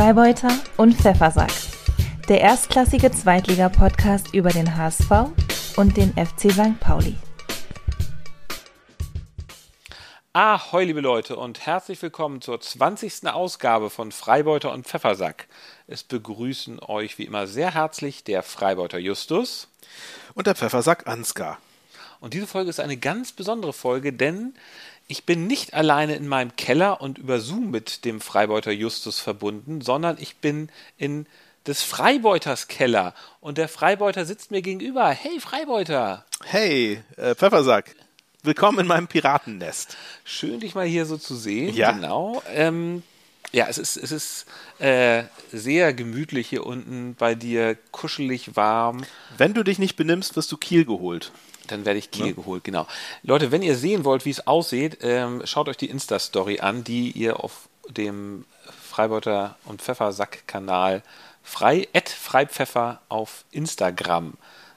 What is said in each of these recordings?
Freibeuter und Pfeffersack. Der erstklassige Zweitliga-Podcast über den HSV und den FC St. Pauli. Ahoi, liebe Leute, und herzlich willkommen zur 20. Ausgabe von Freibeuter und Pfeffersack. Es begrüßen euch wie immer sehr herzlich der Freibeuter Justus und der Pfeffersack Ansgar. Und diese Folge ist eine ganz besondere Folge, denn ich bin nicht alleine in meinem Keller und über Zoom mit dem Freibeuter Justus verbunden, sondern ich bin in des Freibeuters Keller und der Freibeuter sitzt mir gegenüber. Hey Freibeuter! Hey äh, Pfeffersack! Willkommen in meinem Piratennest. Schön, dich mal hier so zu sehen. Ja. Genau. Ähm, ja, es ist, es ist äh, sehr gemütlich hier unten bei dir, kuschelig warm. Wenn du dich nicht benimmst, wirst du Kiel geholt. Dann werde ich Kiel ja. geholt, genau. Leute, wenn ihr sehen wollt, wie es aussieht, ähm, schaut euch die Insta-Story an, die ihr auf dem Freibeuter und Pfeffersack-Kanal frei, Freipfeffer auf Instagram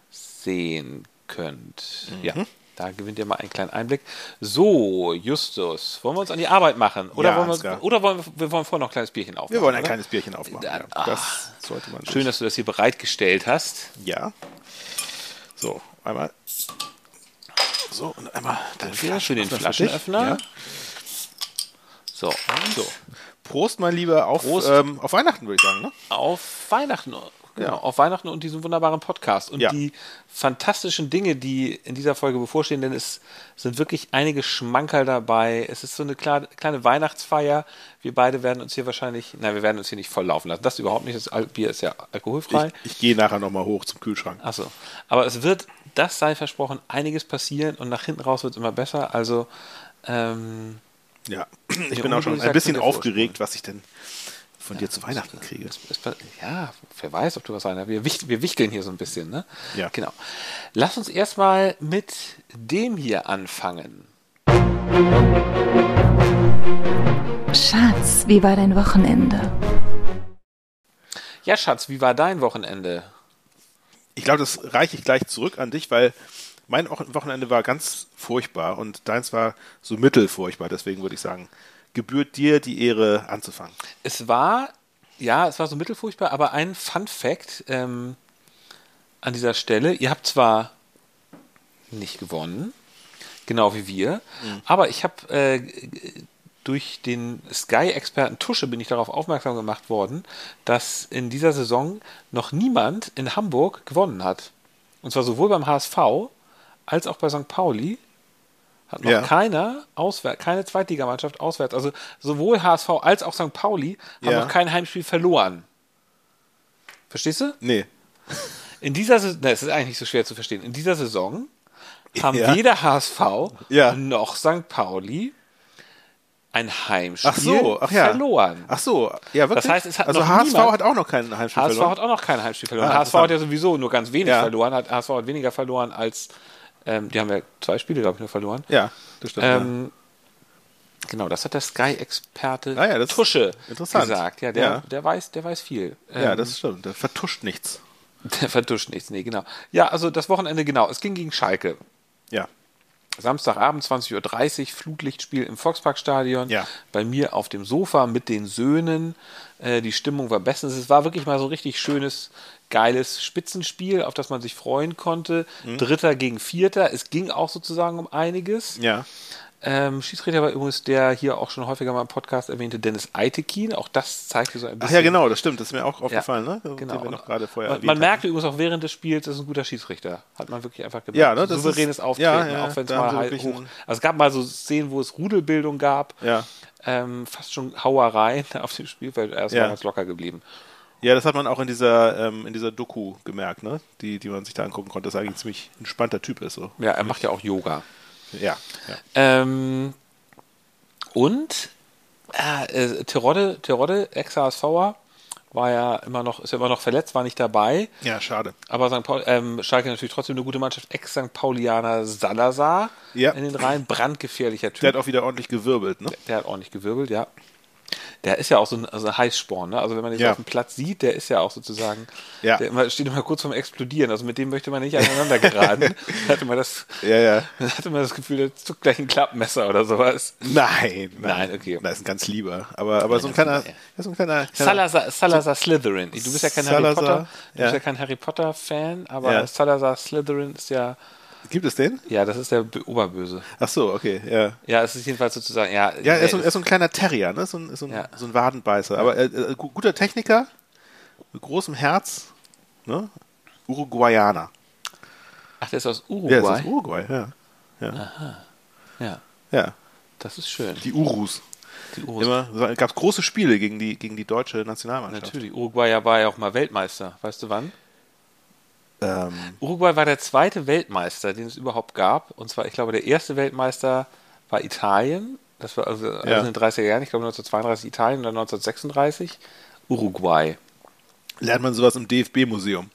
sehen könnt. Mhm. Ja. Da gewinnt ihr mal einen kleinen Einblick. So, Justus, wollen wir uns an die Arbeit machen? Oder, ja, wollen, wir, oder wollen wir, wir wollen vorher noch ein kleines Bierchen aufmachen? Wir wollen ein oder? kleines Bierchen aufmachen. Da, ja. ah, Das sollte man schön, dass du das hier bereitgestellt hast. Ja. So, einmal. So, und einmal Danke für den Flaschenöffner. Ja. So, und So. Prost, mein Lieber, auf, ähm, auf Weihnachten, würde ich sagen. Ne? auf Weihnachten. Genau, Ja. auf Weihnachten und diesen wunderbaren Podcast. Und Ja. die fantastischen Dinge, die in dieser Folge bevorstehen, denn es sind wirklich einige Schmankerl dabei. Es ist so eine kleine Weihnachtsfeier. Wir beide werden uns hier wahrscheinlich, nein, wir werden uns hier nicht voll laufen lassen. Das überhaupt nicht. Das Bier ist ja alkoholfrei. Ich, ich gehe nachher nochmal hoch zum Kühlschrank. Achso. Aber es wird, das sei versprochen, einiges passieren und nach hinten raus wird es immer besser. Also, ähm, Ja, ich bin auch schon ein bisschen aufgeregt, was ich denn von dir zu Weihnachten kriege. Es, es, ja, wer weiß, ob du was einer. Wir, wir wichteln hier so ein bisschen, ne? Ja. Genau. Lass uns erstmal mit dem hier anfangen. Schatz, wie war dein Wochenende? Ja, Schatz, wie war dein Wochenende? Ich glaube, das reiche ich gleich zurück an dich, weil mein Wochen- Wochenende war ganz furchtbar und deins war so mittelfurchtbar. Deswegen würde ich sagen, gebührt dir die Ehre anzufangen. Es war, ja, es war so mittelfurchtbar, aber ein Fun Fact ähm, an dieser Stelle. Ihr habt zwar nicht gewonnen, genau wie wir, aber ich habe äh, durch den Sky-Experten Tusche bin ich darauf aufmerksam gemacht worden, dass in dieser Saison noch niemand in Hamburg gewonnen hat. Und zwar sowohl beim HSV als auch bei St. Pauli hat noch Ja. keiner auswärts, keine Zweitligamannschaft auswärts. Also sowohl HSV als auch St. Pauli haben Ja. noch kein Heimspiel verloren. Verstehst du? Nee. In dieser Saison, es ist eigentlich nicht so schwer zu verstehen. In dieser Saison haben Ja. weder HSV noch St. Pauli ein Heimspiel Ach so, ach ja. verloren. Ach so, ja, wirklich. Das heißt, es hat also noch HSV niemand- hat auch noch keinen Heimspiel HSV verloren. hat auch noch kein Heimspiel verloren. Ah, HSV hat ja sowieso nur ganz wenig Ja. verloren. Hat, HSV hat weniger verloren als, ähm, die haben ja zwei Spiele, glaube ich, nur verloren. ja, das stimmt. Ähm, Genau, das hat der Sky-Experte Ah ja, Tusche gesagt. Ja, der, Ja. Der, weiß, der weiß viel. ja. ja, Ähm, das stimmt. Der vertuscht nichts. Der vertuscht nichts, nee, genau. Ja, also das Wochenende, genau. Es ging gegen Schalke. Samstagabend 20.30 Uhr, Flutlichtspiel im Volksparkstadion. Ja. Bei mir auf dem Sofa mit den Söhnen. Äh, die Stimmung war bestens. Es war wirklich mal so ein richtig schönes, geiles Spitzenspiel, auf das man sich freuen konnte. Mhm. Dritter gegen Vierter. Es ging auch sozusagen um einiges. Ja. Ähm, Schiedsrichter war übrigens der hier auch schon häufiger mal im Podcast erwähnte Dennis Eitekin. Auch das zeigte so ein Ach bisschen. ja, genau, das stimmt. Das ist mir auch aufgefallen, ne? Genau. Den wir noch gerade vorher man man merkte übrigens auch während des Spiels, das ist ein guter Schiedsrichter. Hat man wirklich einfach gemerkt. Ja, ne, das Souveränes ist- Auftreten, ja, ja, auch wenn es mal halt hoch. Also es gab mal so Szenen, wo es Rudelbildung gab. Ja. Ähm, fast schon Hauereien auf dem Spielfeld. Er ist Ja. ganz locker geblieben. Ja, das hat man auch in dieser, ähm, in dieser Doku gemerkt, ne? Die, die man sich da angucken konnte, dass er eigentlich ein ziemlich entspannter Typ ist. So. Ja, er macht ja auch Yoga. Ja. ja. Ähm, und äh, äh, Terodde, Terodde, Ex-HSVer, war ja immer noch, ist ja immer noch verletzt, war nicht dabei. Ja, schade. Aber St. Paul, ähm, Schalke natürlich trotzdem eine gute Mannschaft. Ex-St. Paulianer Salazar Ja. in den Reihen, brandgefährlicher Typ. Der hat auch wieder ordentlich gewirbelt, ne? Der hat ordentlich gewirbelt, ja. Der ist ja auch so ein, also ein Heißsporn, ne? Also wenn man den so Ja. auf dem Platz sieht, der ist ja auch sozusagen, Ja. der immer, steht immer kurz vorm Explodieren. Also mit dem möchte man nicht aneinander geraten. da hatte man das, Ja, ja. da hatte man das Gefühl, der zuckt gleich ein Klappmesser oder sowas. Nein, Nein, okay. Das ist ein ganz lieber. Aber, aber so ein kleiner, ist ein kleiner, kleiner Salazar, Salazar Slytherin. Du bist ja kein Harry Salazar, Potter, du bist ja kein Harry Potter Fan, aber. Salazar Slytherin ist ja, Gibt es den? ja, das ist der Oberböse. Ach so, okay, ja. Ja, es ist jedenfalls sozusagen, ja. Ja, er ist so, der er ist so ein kleiner Terrier, ne? So ein, so ein, Ja. so ein Wadenbeißer. Aber äh, äh, gu- guter Techniker, mit großem Herz, ne? Uruguayaner. ach, der ist aus Uruguay. das ist Uruguay, ja. Ja. ja, ja. das ist schön. Die Urus. Die Urus. Immer, gab es große Spiele gegen die, gegen die deutsche Nationalmannschaft. Natürlich, Uruguay war ja auch mal Weltmeister. Weißt du wann? Ähm, Uruguay war der zweite Weltmeister, den es überhaupt gab. Und zwar, ich glaube, der erste Weltmeister war Italien. Das war also, also Ja. in den 30er Jahren. Ich glaube 1932 Italien und dann 1936 Uruguay. lernt man sowas im DFB-Museum.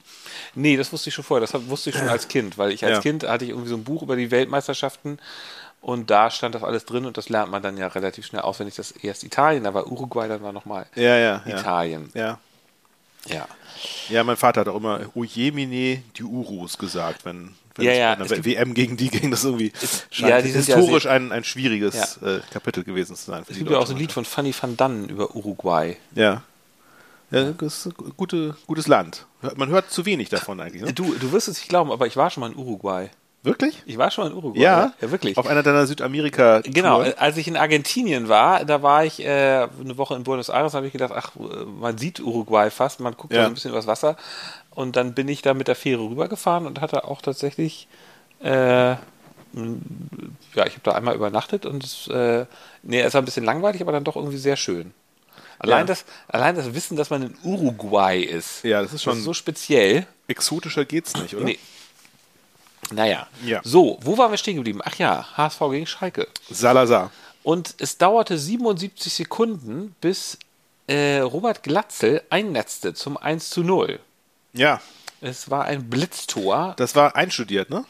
Nee, das wusste ich schon vorher. Das wusste ich schon als Kind, weil ich als Ja. Kind hatte ich irgendwie so ein Buch über die Weltmeisterschaften und da stand das alles drin und das lernt man dann ja relativ schnell auswendig. Das erst Italien, da war Uruguay, dann war nochmal Ja, ja, ja. Italien. Ja. Ja. Ja, mein Vater hat auch immer Ojemine die Urus gesagt, wenn, wenn Ja, es ja, gibt- WM gegen die ging. Das irgendwie ja, scheint ja historisch sehr- ein, ein schwieriges äh, Kapitel gewesen zu sein. Es gibt ja auch so ein Lied von Fanny van Dannen über Uruguay. Ja. Ja, das ist ein gute, gutes Land. Man hört zu wenig davon eigentlich. Ne? Du, du wirst es nicht glauben, aber ich war schon mal in Uruguay. Wirklich? Ich war schon in Uruguay. Ja, ja wirklich. Auf einer deiner Südamerika. Genau, äh, als ich in Argentinien war, da war ich äh, eine Woche in Buenos Aires, habe ich gedacht, ach, äh, man sieht Uruguay fast, man guckt Ja. da ein bisschen übers Wasser. Und dann bin ich da mit der Fähre rübergefahren und hatte auch tatsächlich, äh, ja, ich habe da einmal übernachtet und es, äh, nee, es war ein bisschen langweilig, aber dann doch irgendwie sehr schön. Allein, Ja. das, allein das Wissen, dass man in Uruguay ist, Ja, das ist schon- so speziell. Exotischer geht's nicht, oder? Nee. Naja. Ja. So, wo waren wir stehen geblieben? Ach ja, HSV gegen Schalke. Salazar. Und es dauerte 77 Sekunden, bis äh, Robert Glatzel einnetzte zum 1 zu 0. Ja, Es war ein Blitztor. das war einstudiert, ne?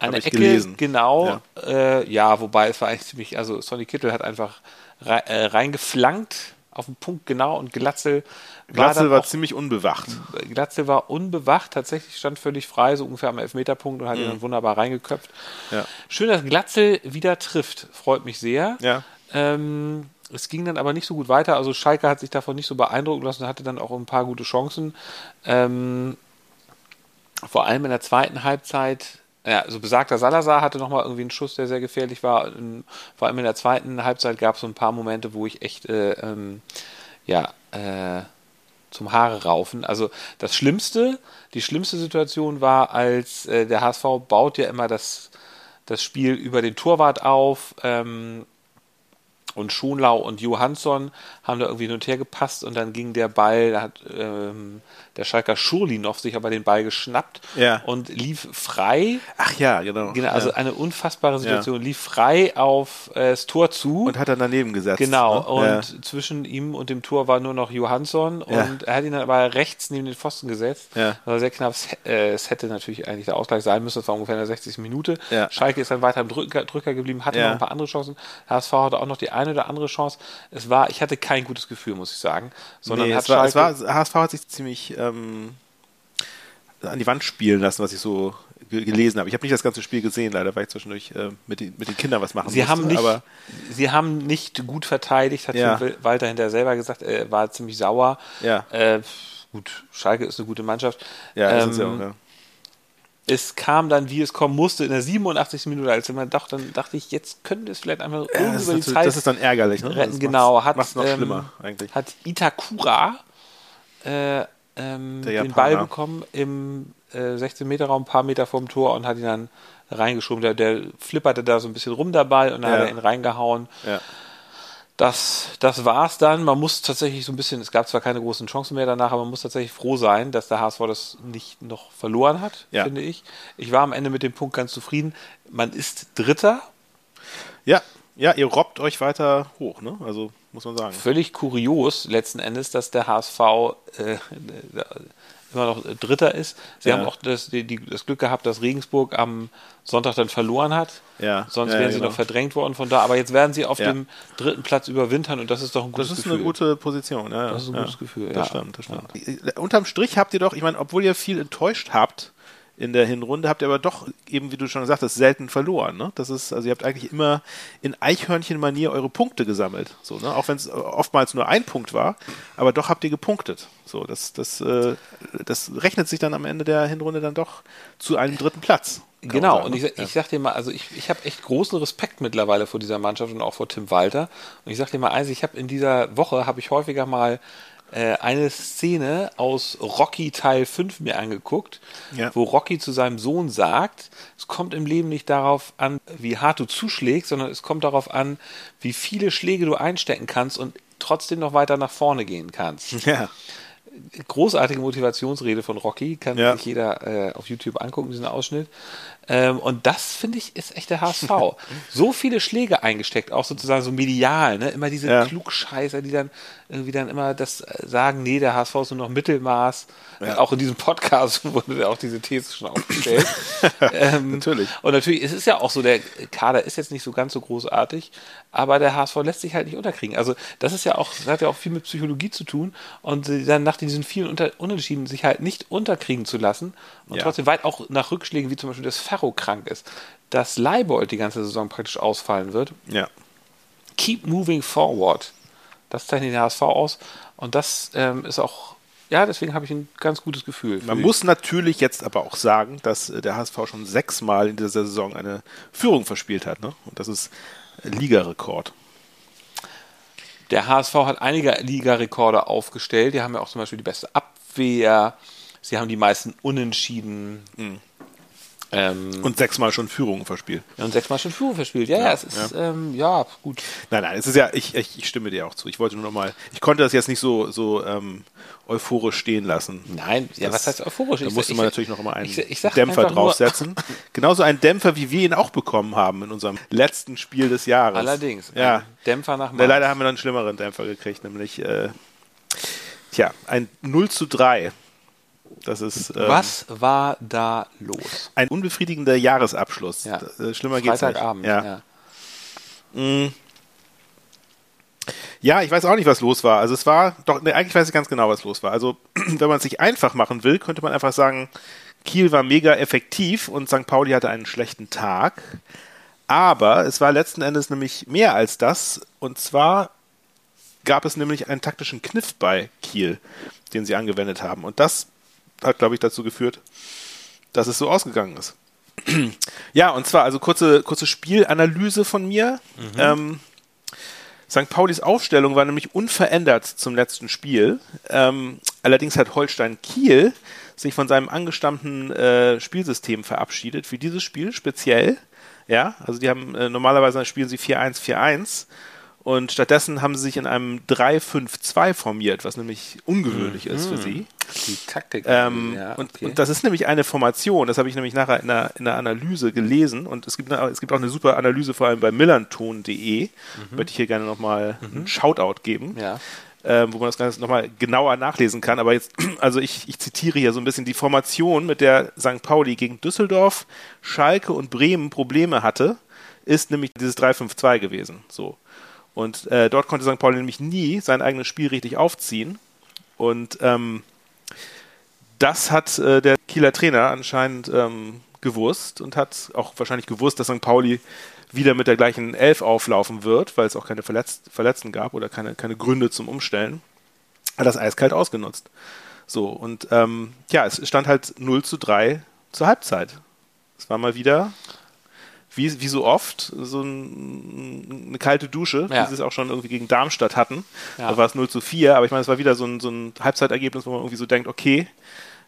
Eine ich Ecke, gelesen. genau. Ja. Äh, ja, wobei es war eigentlich ziemlich, also Sonny Kittel hat einfach äh, reingeflankt auf den Punkt genau und Glatzel war, Glatzel dann war auch, ziemlich unbewacht. Glatzel war unbewacht, tatsächlich stand völlig frei, so ungefähr am Elfmeterpunkt und hat ihn dann wunderbar reingeköpft. Mhm. Ja. Schön, dass Glatzel wieder trifft, freut mich sehr. Ja. Ähm, es ging dann aber nicht so gut weiter. Also Schalke hat sich davon nicht so beeindrucken lassen, hatte dann auch ein paar gute Chancen. Ähm, vor allem in der zweiten Halbzeit, ja, also besagter Salazar hatte nochmal irgendwie einen Schuss, der sehr gefährlich war. Vor allem in der zweiten Halbzeit gab es so ein paar Momente, wo ich echt, äh, ähm, ja, äh, zum Haare raufen. Also das Schlimmste, die schlimmste Situation war, als äh, der HSV baut ja immer das, das Spiel über den Torwart auf. Ähm, und Schonlau und Johansson haben da irgendwie hin und her gepasst und dann ging der Ball, da hat ähm, der Schalker Schurlinov sich aber den Ball geschnappt Ja. und lief frei. Ach ja, genau. Genau, also ja. eine unfassbare Situation. Lief frei auf äh, das Tor zu. Und hat dann daneben gesetzt. Genau, ne? und zwischen ihm und dem Tor war nur noch Johansson und er hat ihn dann aber rechts neben den Pfosten gesetzt. Ja. Das war sehr knapp. Es, äh, es hätte natürlich eigentlich der Ausgleich sein müssen, das war ungefähr in der 60. Minute. Schalke ist dann weiter im Drücker, Drücker geblieben, hatte Ja. noch ein paar andere Chancen. HSV hatte auch noch die eine oder andere Chance. Es war, ich hatte kein gutes Gefühl, muss ich sagen. Sondern nee, hat es war, es Schalke, war, HSV hat sich ziemlich ähm, an die Wand spielen lassen, was ich so ge- gelesen habe. Ich habe nicht das ganze Spiel gesehen, leider, weil ich zwischendurch äh, mit, den, mit den Kindern was machen Sie musste. haben, nicht, Aber sie haben nicht gut verteidigt, hat Ja. Walter hinterher selber gesagt, er war ziemlich sauer. Ja. Äh, gut, Schalke ist eine gute Mannschaft. ja, das Ähm, ist ja auch, ja. es kam dann, wie es kommen musste, in der 87. Minute, als man dachte, dann dachte ich, jetzt könnte es vielleicht einfach Ja, irgendwie das, ist über die Zeit das ist dann ärgerlich. Ne? retten. Genau, hat macht's noch ähm, schlimmer eigentlich. Hat Itakura äh, ähm, den Ball bekommen im äh, 16-Meter-Raum, ein paar Meter vom Tor und hat ihn dann reingeschoben. Der, der flipperte da so ein bisschen rum dabei und dann Ja. hat er ihn reingehauen. Ja. Das, das war's dann. Man muss tatsächlich so ein bisschen, es gab zwar keine großen Chancen mehr danach, aber man muss tatsächlich froh sein, dass der HSV das nicht noch verloren hat, Ja. finde ich. Ich war am Ende mit dem Punkt ganz zufrieden. Man ist Dritter. ja, ja, ihr robbt euch weiter hoch, ne? Also muss man sagen. Völlig kurios letzten Endes, dass der HSV äh, immer noch Dritter ist. Sie Ja. haben auch das, die, die, das Glück gehabt, dass Regensburg am Sonntag dann verloren hat. Ja. Sonst Ja, wären sie genau. noch verdrängt worden von da. Aber jetzt werden sie auf dem dritten Platz überwintern und das ist doch ein gutes Das ist Gefühl. eine gute Position. Ja, Das ist ein gutes Gefühl, Das ja. stimmt, das stimmt. Unterm Strich habt ihr doch, ich meine, obwohl ihr viel enttäuscht habt in der Hinrunde, habt ihr aber doch eben, wie du schon gesagt hast, selten verloren. Ne? Das ist, also ihr habt eigentlich immer in Eichhörnchen-Manier eure Punkte gesammelt. So, ne? Auch wenn es oftmals nur ein Punkt war, aber doch habt ihr gepunktet. So, das, das, äh, das rechnet sich dann am Ende der Hinrunde dann doch zu einem dritten Platz. Genau, sagen, und ne? ich, sag- ich sag dir mal, also ich, ich habe echt großen Respekt mittlerweile vor dieser Mannschaft und auch vor Tim Walter. Und ich sag dir mal eins, ich habe in dieser Woche, habe ich häufiger mal äh, eine Szene aus Rocky Teil 5 mir angeguckt, Ja. wo Rocky zu seinem Sohn sagt, es kommt im Leben nicht darauf an, wie hart du zuschlägst, sondern es kommt darauf an, wie viele Schläge du einstecken kannst und trotzdem noch weiter nach vorne gehen kannst Ja. Großartige Motivationsrede von Rocky, kann Ja. sich jeder äh, auf YouTube angucken, diesen Ausschnitt. Ähm, und das, finde ich, ist echt der HSV. so viele Schläge eingesteckt, auch sozusagen so medial, ne? Immer diese Ja. Klugscheißer, die dann irgendwie dann immer das äh, sagen, nee, der HSV ist nur noch Mittelmaß. Ja. Auch in diesem Podcast wurde ja auch diese These schon aufgestellt. ähm, Natürlich. Und natürlich, es ist ja auch so, der Kader ist jetzt nicht so ganz so großartig, aber der HSV lässt sich halt nicht unterkriegen. Also das ist ja auch, das hat ja auch viel mit Psychologie zu tun und dann nach diesen vielen Unter Unentschieden sich halt nicht unterkriegen zu lassen und Ja. trotzdem weit auch nach Rückschlägen, wie zum Beispiel, dass Ferro krank ist, dass Leibold die ganze Saison praktisch ausfallen wird. ja. Keep moving forward. Das zeichnet den HSV aus und das ähm, ist auch, ja, deswegen habe ich ein ganz gutes Gefühl. Man muss natürlich jetzt aber auch sagen, dass äh, der HSV schon sechsmal in dieser Saison eine Führung verspielt hat. Ne? Und das ist Ligarekord. Der HSV hat einige Ligarekorde aufgestellt. Die haben ja auch zum Beispiel die beste Abwehr. Sie haben die meisten Unentschieden. Ähm, und, sechsmal schon Führungen verspielt. und sechsmal schon Führung verspielt. Ja, ja, Ja, es ist, ja. Ähm, ja, gut. Nein, nein, es ist ja, ich, ich, ich stimme dir auch zu. Ich wollte nur noch mal, ich konnte das jetzt nicht so, so ähm, euphorisch stehen lassen. Nein, ja, Das- was heißt euphorisch? Da Ich- musste ich- man natürlich noch mal einen ich- ich Dämpfer draufsetzen. Genauso einen Dämpfer, wie wir ihn auch bekommen haben in unserem letzten Spiel des Jahres. Allerdings. Ja. Dämpfer nach Ja, Mainz. leider haben wir dann einen schlimmeren Dämpfer gekriegt, nämlich, äh, tja, ein 0 zu 3. Das ist ähm, Was war da los? ein unbefriedigender Jahresabschluss. Ja. Äh, Schlimmer geht's nicht. Freitagabend. Ja. ja. Ja, ich weiß auch nicht, was los war. Also es war, doch, ne, eigentlich weiß ich ganz genau, was los war. Also wenn man es sich einfach machen will, könnte man einfach sagen, Kiel war mega effektiv und St. Pauli hatte einen schlechten Tag. Aber es war letzten Endes nämlich mehr als das. Und zwar gab es nämlich einen taktischen Kniff bei Kiel, den sie angewendet haben. Und das hat, glaube ich, dazu geführt, dass es so ausgegangen ist. ja, und zwar also kurze, kurze Spielanalyse von mir. Ähm, St. Paulis Aufstellung war nämlich unverändert zum letzten Spiel. Ähm, allerdings hat Holstein Kiel sich von seinem angestammten äh, Spielsystem verabschiedet für dieses Spiel speziell. Ja, also die haben äh, normalerweise spielen sie 4-1-4-1 und stattdessen haben sie sich in einem 3-5-2 formiert, was nämlich ungewöhnlich ist für sie. Die Taktik. Ähm, ja, und, okay. und das ist nämlich eine Formation, das habe ich nämlich nachher in der, in der Analyse gelesen und es gibt, eine, es gibt auch eine super Analyse, vor allem bei millanton.de, möchte ich hier gerne nochmal einen Shoutout geben, Mhm. ja. ähm, wo man das Ganze nochmal genauer nachlesen kann. Aber jetzt, also ich, ich zitiere hier so ein bisschen die Formation, mit der St. Pauli gegen Düsseldorf, Schalke und Bremen Probleme hatte, ist nämlich dieses 3-5-2 gewesen. So. Und äh, dort konnte St. Pauli nämlich nie sein eigenes Spiel richtig aufziehen. Und ähm, das hat äh, der Kieler Trainer anscheinend ähm, gewusst und hat auch wahrscheinlich gewusst, dass St. Pauli wieder mit der gleichen Elf auflaufen wird, weil es auch keine Verletz Verletzten gab oder keine, keine Gründe zum Umstellen. Hat das eiskalt ausgenutzt. So, und ähm, ja, es stand halt 0 zu 3 zur Halbzeit. Es war mal wieder, wie, wie so oft, so ein, eine kalte Dusche, Ja. wie sie es auch schon irgendwie gegen Darmstadt hatten. Ja. Da war es 0 zu 4, aber ich meine, es war wieder so ein, so ein Halbzeitergebnis, wo man irgendwie so denkt, okay,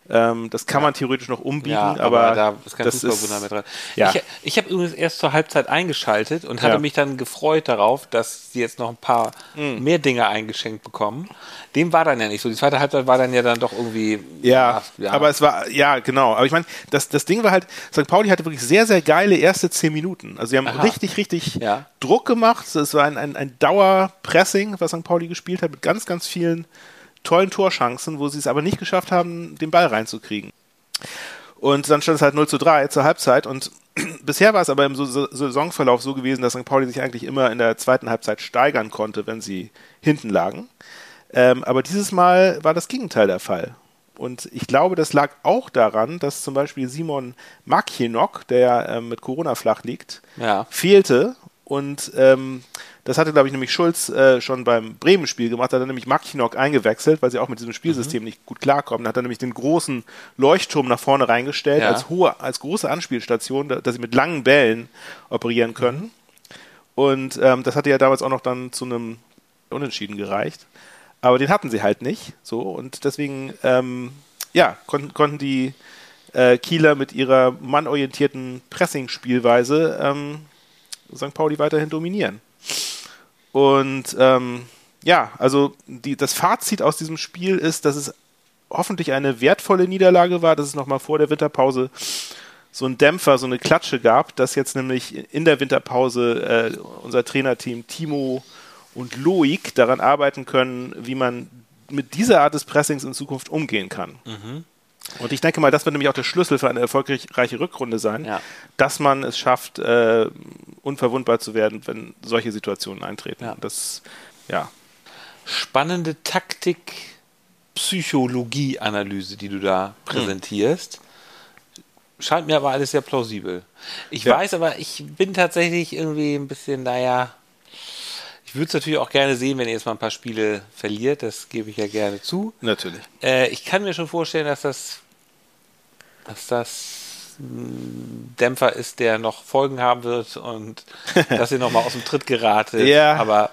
Ähm, das kann man theoretisch noch umbiegen, Ja, aber, aber, da ist kein das Fußballwunder mehr dran. ja. Ich, ich habe übrigens erst zur Halbzeit eingeschaltet und hatte Ja. mich dann gefreut darauf, dass sie jetzt noch ein paar Mhm. mehr Dinge eingeschenkt bekommen. Dem war dann ja nicht so. Die zweite Halbzeit war dann ja dann doch irgendwie. Ja, ja. aber es war, ja, genau. Aber ich meine, das, das Ding war halt, St. Pauli hatte wirklich sehr, sehr geile erste zehn Minuten. Also sie haben Aha. richtig, richtig Ja. Druck gemacht. Es war ein, ein, ein Dauerpressing, was St. Pauli gespielt hat, mit ganz, ganz vielen tollen Torchancen, wo sie es aber nicht geschafft haben, den Ball reinzukriegen. Und dann stand es halt 0 zu 3 zur Halbzeit und bisher war es aber im so so Saisonverlauf so gewesen, dass St. Pauli sich eigentlich immer in der zweiten Halbzeit steigern konnte, wenn sie hinten lagen. Ähm, aber dieses Mal war das Gegenteil der Fall. Und ich glaube, das lag auch daran, dass zum Beispiel Simon Makienok, der ja ähm, mit Corona flach liegt, Ja. fehlte. Und ähm, das hatte, glaube ich, nämlich Schulz äh, schon beim Bremen-Spiel gemacht. Da hat er nämlich Makienok eingewechselt, weil sie auch mit diesem Spielsystem nicht gut klarkommen. Da hat er nämlich den großen Leuchtturm nach vorne reingestellt, Ja. als hohe, als große Anspielstation, da, dass sie mit langen Bällen operieren können. Und ähm, das hatte ja damals auch noch dann zu einem Unentschieden gereicht. Aber den hatten sie halt nicht. So und deswegen, ähm, ja, konnten, konnten die äh, Kieler mit ihrer mannorientierten Pressing-Spielweise ähm, St. Pauli weiterhin dominieren. Und ähm, ja, also die, das Fazit aus diesem Spiel ist, dass es hoffentlich eine wertvolle Niederlage war, dass es nochmal vor der Winterpause so ein Dämpfer, so eine Klatsche gab, dass jetzt nämlich in der Winterpause äh, unser Trainerteam Timo und Loik daran arbeiten können, wie man mit dieser Art des Pressings in Zukunft umgehen kann. Und ich denke mal, das wird nämlich auch der Schlüssel für eine erfolgreiche Rückrunde sein, Ja. dass man es schafft, äh, unverwundbar zu werden, wenn solche Situationen eintreten. Ja. Das, ja. Spannende Taktik, Psychologie-Analyse, die du da präsentierst. Scheint mir aber alles sehr plausibel. Ich Ja. weiß aber, ich bin tatsächlich irgendwie ein bisschen, naja, würde es natürlich auch gerne sehen, wenn ihr jetzt mal ein paar Spiele verliert. Das gebe ich ja gerne zu. Natürlich. Äh, ich kann mir schon vorstellen, dass das, dass das ein Dämpfer ist, der noch Folgen haben wird und dass ihr nochmal aus dem Tritt geratet. Ja. Aber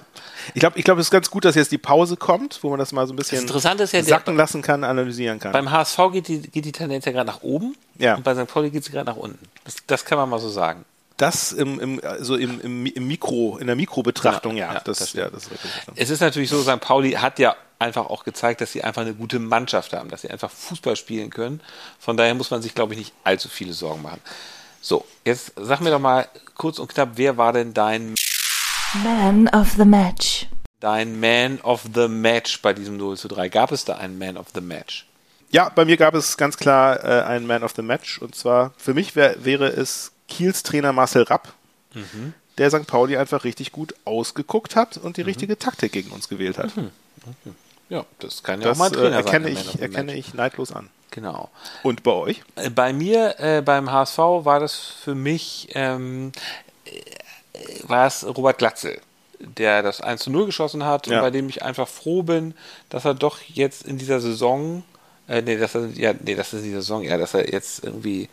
Ich glaube, ich glaub, es ist ganz gut, dass jetzt die Pause kommt, wo man das mal so ein bisschen ja, der- sacken lassen kann, analysieren kann. beim HSV geht die, geht die Tendenz ja gerade nach oben Ja. und bei St. Pauli geht sie gerade nach unten. Das, das kann man mal so sagen. Das im, im, also im, im, im Mikro, in der Mikrobetrachtung, ja, Ja, ja, das, das ja, das ist richtig. Es ist natürlich so, St. Pauli hat ja einfach auch gezeigt, dass sie einfach eine gute Mannschaft haben, dass sie einfach Fußball spielen können. Von daher muss man sich, glaube ich, nicht allzu viele Sorgen machen. So, jetzt sag mir doch mal kurz und knapp, wer war denn dein, Man of the Match. dein Man of the Match bei diesem 0 zu 3? Gab es da einen Man of the Match? Ja, bei mir gab es ganz klar äh, einen Man of the Match und zwar für mich wär, wäre es Kiels Trainer Marcel Rapp, Mhm. der St. Pauli einfach richtig gut ausgeguckt hat und die richtige Taktik gegen uns gewählt hat. Ja, das kann Mhm. ja Das auch mal ein äh, Trainer erkenne, sein. ich, erkenne ich neidlos an. Genau. Und bei euch? Äh, Bei mir, äh, beim HSV, war das für mich, ähm, äh, war es Robert Glatzel, der das 1 zu 0 geschossen hat Ja. und bei dem ich einfach froh bin, dass er doch jetzt in dieser Saison, äh, nee, dass er, ja, nee, das ist die Saison, ja, dass er jetzt irgendwie äh,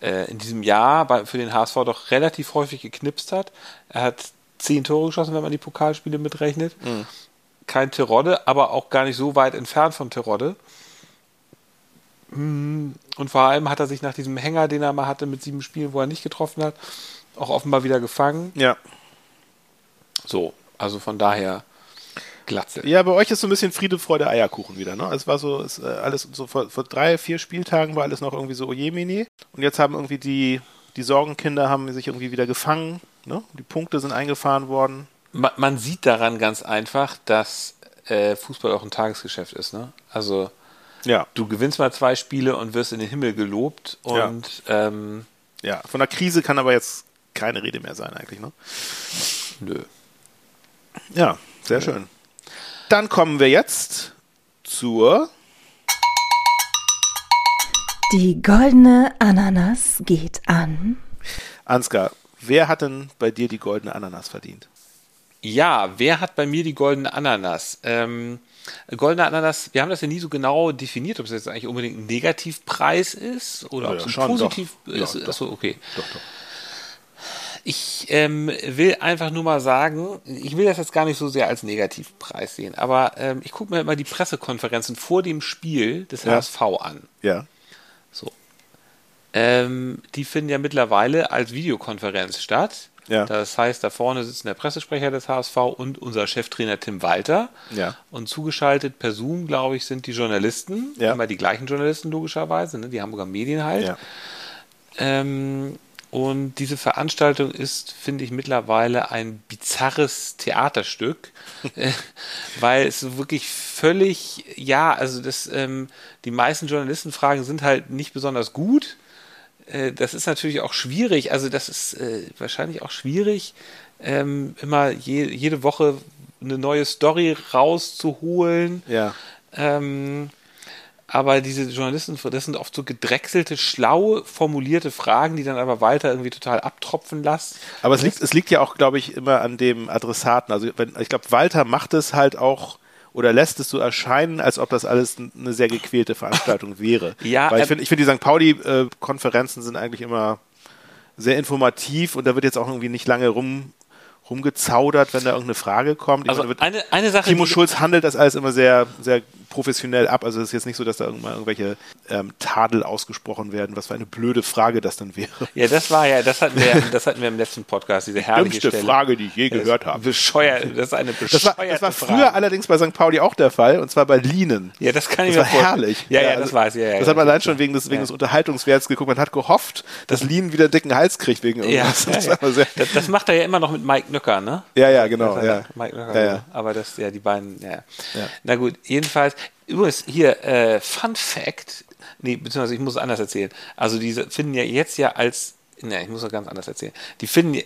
in diesem Jahr bei, für den HSV doch relativ häufig geknipst hat. Er hat zehn Tore geschossen, wenn man die Pokalspiele mitrechnet. Kein Terodde, aber auch gar nicht so weit entfernt von Terodde. Und vor allem hat er sich nach diesem Hänger, den er mal hatte mit sieben Spielen, wo er nicht getroffen hat, auch offenbar wieder gefangen. Ja. So, also von daher Glatze. Ja, bei euch ist so ein bisschen Friede, Freude, Eierkuchen wieder. Ne? Es war so, es, äh, alles so vor, vor drei, vier Spieltagen war alles noch irgendwie so Ojemine. Und jetzt haben irgendwie die, die Sorgenkinder haben sich irgendwie wieder gefangen. Ne? Die Punkte sind eingefahren worden. Man, man sieht daran ganz einfach, dass äh, Fußball auch ein Tagesgeschäft ist. Ne? Also Ja. du gewinnst mal zwei Spiele und wirst in den Himmel gelobt und ähm, Ja. Von der Krise kann aber jetzt keine Rede mehr sein eigentlich. Ne? nö. Ja, sehr schön. Dann kommen wir jetzt zur Die goldene Ananas geht an. Ansgar. Wer hat denn bei dir die goldene Ananas verdient? Ja, wer hat bei mir die goldene Ananas? Ähm, goldene Ananas, wir haben das ja nie so genau definiert, ob es jetzt eigentlich unbedingt ein Negativpreis ist oder Ja, ob es ein schon, positiv doch. ist. Ja, doch. Achso, okay. Doch, doch. Ich ähm, will einfach nur mal sagen, ich will das jetzt gar nicht so sehr als Negativpreis sehen, aber ähm, ich gucke mir immer die Pressekonferenzen vor dem Spiel des Ja. HSV an. Ja. So. Ähm, die finden ja mittlerweile als Videokonferenz statt. Ja. Das heißt, da vorne sitzen der Pressesprecher des HSV und unser Cheftrainer Tim Walter. Ja. Und zugeschaltet per Zoom, glaube ich, sind die Journalisten. Ja. Immer die gleichen Journalisten logischerweise, ne? die Hamburger Medien halt. Ja. Ähm, und diese Veranstaltung ist, finde ich, mittlerweile ein bizarres Theaterstück, äh, weil es wirklich völlig, ja, also das, ähm, die meisten Journalistenfragen sind halt nicht besonders gut. Äh, das ist natürlich auch schwierig, also das ist äh, wahrscheinlich auch schwierig, ähm, immer je, jede Woche eine neue Story rauszuholen. Ja. Ähm, aber diese Journalisten, das sind oft so gedrechselte, schlau formulierte Fragen, die dann aber Walter irgendwie total abtropfen lassen. Aber es liegt, es liegt ja auch, glaube ich, immer an dem Adressaten. Also wenn, ich glaube, Walter macht es halt auch oder lässt es so erscheinen, als ob das alles eine sehr gequälte Veranstaltung wäre. Ja, Weil ich ähm, finde, ich finde, die St. Pauli-Konferenzen sind eigentlich immer sehr informativ und da wird jetzt auch irgendwie nicht lange rum rumgezaudert, wenn da irgendeine Frage kommt. Ich Also meine, eine, eine Sache, Timo Schulz handelt das alles immer sehr, sehr professionell ab. Also es ist jetzt nicht so, dass da irgendwann irgendwelche ähm, Tadel ausgesprochen werden, was für eine blöde Frage das dann wäre. Ja, das war ja, das hatten wir, das hatten wir im letzten Podcast, diese herrliche Stelle. Frage, die ich je Das gehört habe. Bescheuert, das ist eine Das bescheuerte war, das war früher Frage. allerdings bei St. Pauli auch der Fall, und zwar bei Linen. Ja, das kann ich Das mir war vorstellen. herrlich. Ja, ja, also das weiß ich. Ja, ja, das hat man allein schon wegen des, wegen des Unterhaltungswerts geguckt. Man hat gehofft, dass Linen wieder dicken Hals kriegt wegen irgendwas. Das war Das, das macht er ja immer noch mit Mike Nöcker, ne? ja, ja, genau. Ja. Mike Nöcker, Ja, ja. Aber das, ja, die beiden, ja. Na gut, jedenfalls, übrigens hier, äh, Fun Fact, nee, beziehungsweise ich muss es anders erzählen. Also diese finden ja jetzt ja als, ne, ich muss es ganz anders erzählen. Die finden,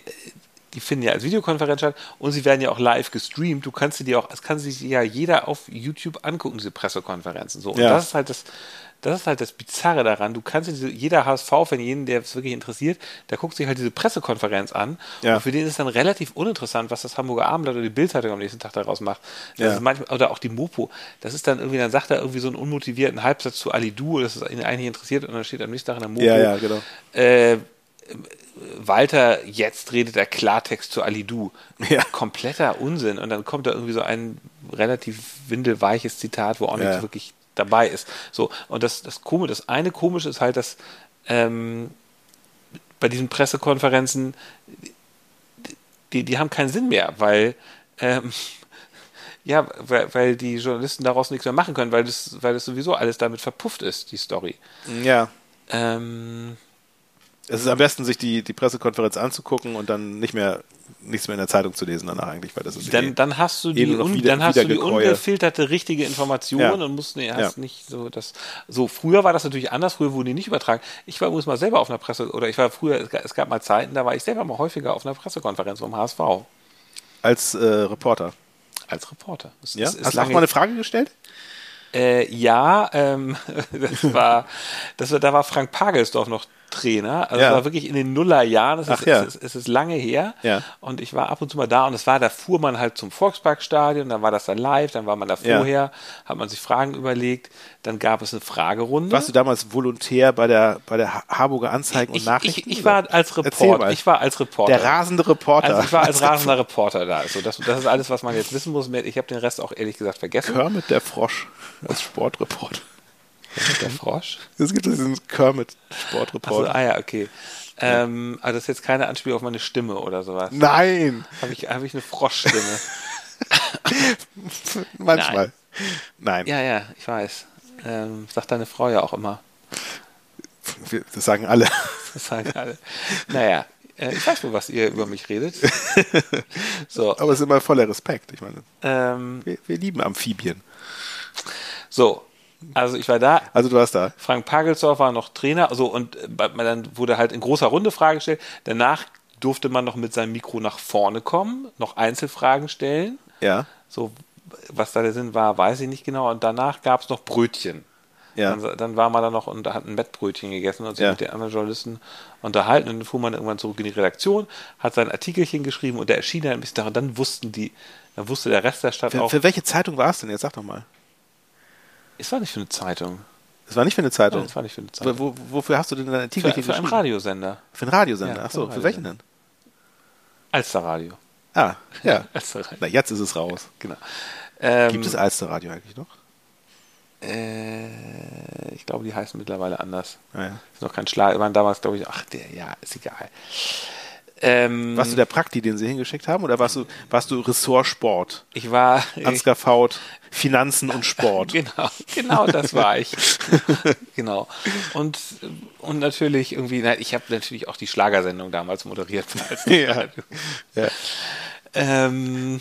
die finden ja als Videokonferenz statt und sie werden ja auch live gestreamt. Du kannst sie dir auch, es kann sich ja jeder auf YouTube angucken, diese Pressekonferenzen. So. Und Ja. das ist halt das, das ist halt das Bizarre daran. Du kannst dir diese, jeder HSV-Fan, jeden, der es wirklich interessiert, der guckt sich halt diese Pressekonferenz an. Ja. Und für den ist dann relativ uninteressant, was das Hamburger Abendblatt oder die Bildzeitung am nächsten Tag daraus macht. Ja. manchmal, oder auch die Mopo. Das ist dann irgendwie, dann sagt er irgendwie so einen unmotivierten Halbsatz zu Alidu, das ist ihn eigentlich interessiert und dann steht am nächsten Tag in der Mopo. Ja, ja, genau. Äh, Walter, jetzt redet er Klartext zu Alidu. Ja. Kompletter Unsinn. Und dann kommt da irgendwie so ein relativ windelweiches Zitat, wo auch nichts ja. wirklich dabei ist. So, und das, das Komische, das eine Komische ist halt, dass ähm, bei diesen Pressekonferenzen, die, die haben keinen Sinn mehr, weil ähm, ja, weil, weil die Journalisten daraus nichts mehr machen können, weil das, weil das sowieso alles damit verpufft ist, die Story. ja. Ähm, Es ist am besten, sich die, die Pressekonferenz anzugucken und dann nicht mehr nichts mehr in der Zeitung zu lesen danach eigentlich, weil das ist eh, dann, dann hast du die, noch un, wieder- dann hast du die ungefilterte richtige Information Ja. und musst nee, hast Ja. nicht so das. So früher war das natürlich anders. Früher wurden die nicht übertragen. Ich war übrigens mal selber auf einer Presse oder ich war früher. Es gab, es gab mal Zeiten, da war ich selber mal häufiger auf einer Pressekonferenz vom HSV als äh, Reporter. als Reporter. Das Ja? Hast du auch mal eine Frage gestellt? Äh, ja, ähm, das war, das war, da war Frank Pagelsdorf noch Trainer. Also Ja. das war wirklich in den Nullerjahren. Es Ach ist, ja. es, ist, es ist lange her. Ja. Und ich war ab und zu mal da und es war, da fuhr man halt zum Volksparkstadion, dann war das dann live, dann war man da vorher, hat man sich Fragen überlegt, dann gab es eine Fragerunde. Warst du damals Volontär bei der, bei der Ha- Harburger Anzeigen und ich, Nachrichten? ich, ich war als Reporter. Ich war als Reporter. Der rasende Reporter. also ich war als rasender Reporter da. Also das, das ist alles, was man jetzt wissen muss. Ich habe den Rest auch ehrlich gesagt vergessen. Kermit der Frosch als Sportreporter. Der Frosch. Es gibt diesen Kermit Achso, Sportreporter. ah ja, okay. Ähm, aber das ist jetzt keine Anspielung auf meine Stimme oder sowas. Nein, Habe ich, hab ich eine Froschstimme? manchmal. Nein, ja, ja, ich weiß. Ähm, sagt deine Frau ja auch immer. Wir- das sagen alle. Das sagen alle. Naja, äh, ich weiß wohl, was ihr über mich redet. So, Aber es ist immer voller Respekt. Ich meine, ähm, wir, wir lieben Amphibien. so, also ich war da. Also du warst da. Frank Pagelsdorf war noch Trainer. So, und dann wurde halt in großer Runde Frage gestellt. Danach durfte man noch mit seinem Mikro nach vorne kommen, noch Einzelfragen stellen. Ja. So, was da der Sinn war, weiß ich nicht genau. Und danach gab es noch Brötchen. Ja. Dann, dann war man da noch und hat ein Mettbrötchen gegessen und sich Ja. mit den anderen Journalisten unterhalten. Und dann fuhr man irgendwann zurück in die Redaktion, hat sein Artikelchen geschrieben und der erschien dann ein bisschen da. Und dann wussten die, dann wusste der Rest der Stadt Für, auch, für welche Zeitung war es denn jetzt? Sag doch mal. Es war nicht für eine Zeitung. Es war nicht für eine Zeitung. Nein, es war nicht für eine Zeitung. Wo, wo, wofür hast du denn dein Artikel Für, für einen? Radiosender. Für einen Radiosender. Ja, Ach für so, für welchen denn? Alsterradio. Ah, ja. Alsterradio. Na, jetzt ist es raus. Genau. Ähm, Gibt es Alsterradio eigentlich noch? Äh, ich glaube, die heißen mittlerweile anders. Ah, ja. Ist noch kein Schlag. Waren damals, glaube ich, ach, der, ja, ist egal. Ähm, Warst du der Prakti, den sie hingeschickt haben, oder warst du, warst du Ressort Sport? ich war. Ansgar Faut, Finanzen und Sport. Genau, genau das war ich. genau. Und, und natürlich irgendwie, ich habe natürlich auch die Schlagersendung damals moderiert. Ja. Ja. ähm,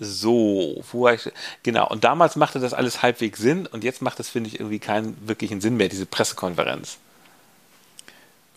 so, wo war ich? Genau, und damals machte das alles halbwegs Sinn und jetzt macht das, finde ich, irgendwie keinen wirklichen Sinn mehr, diese Pressekonferenz.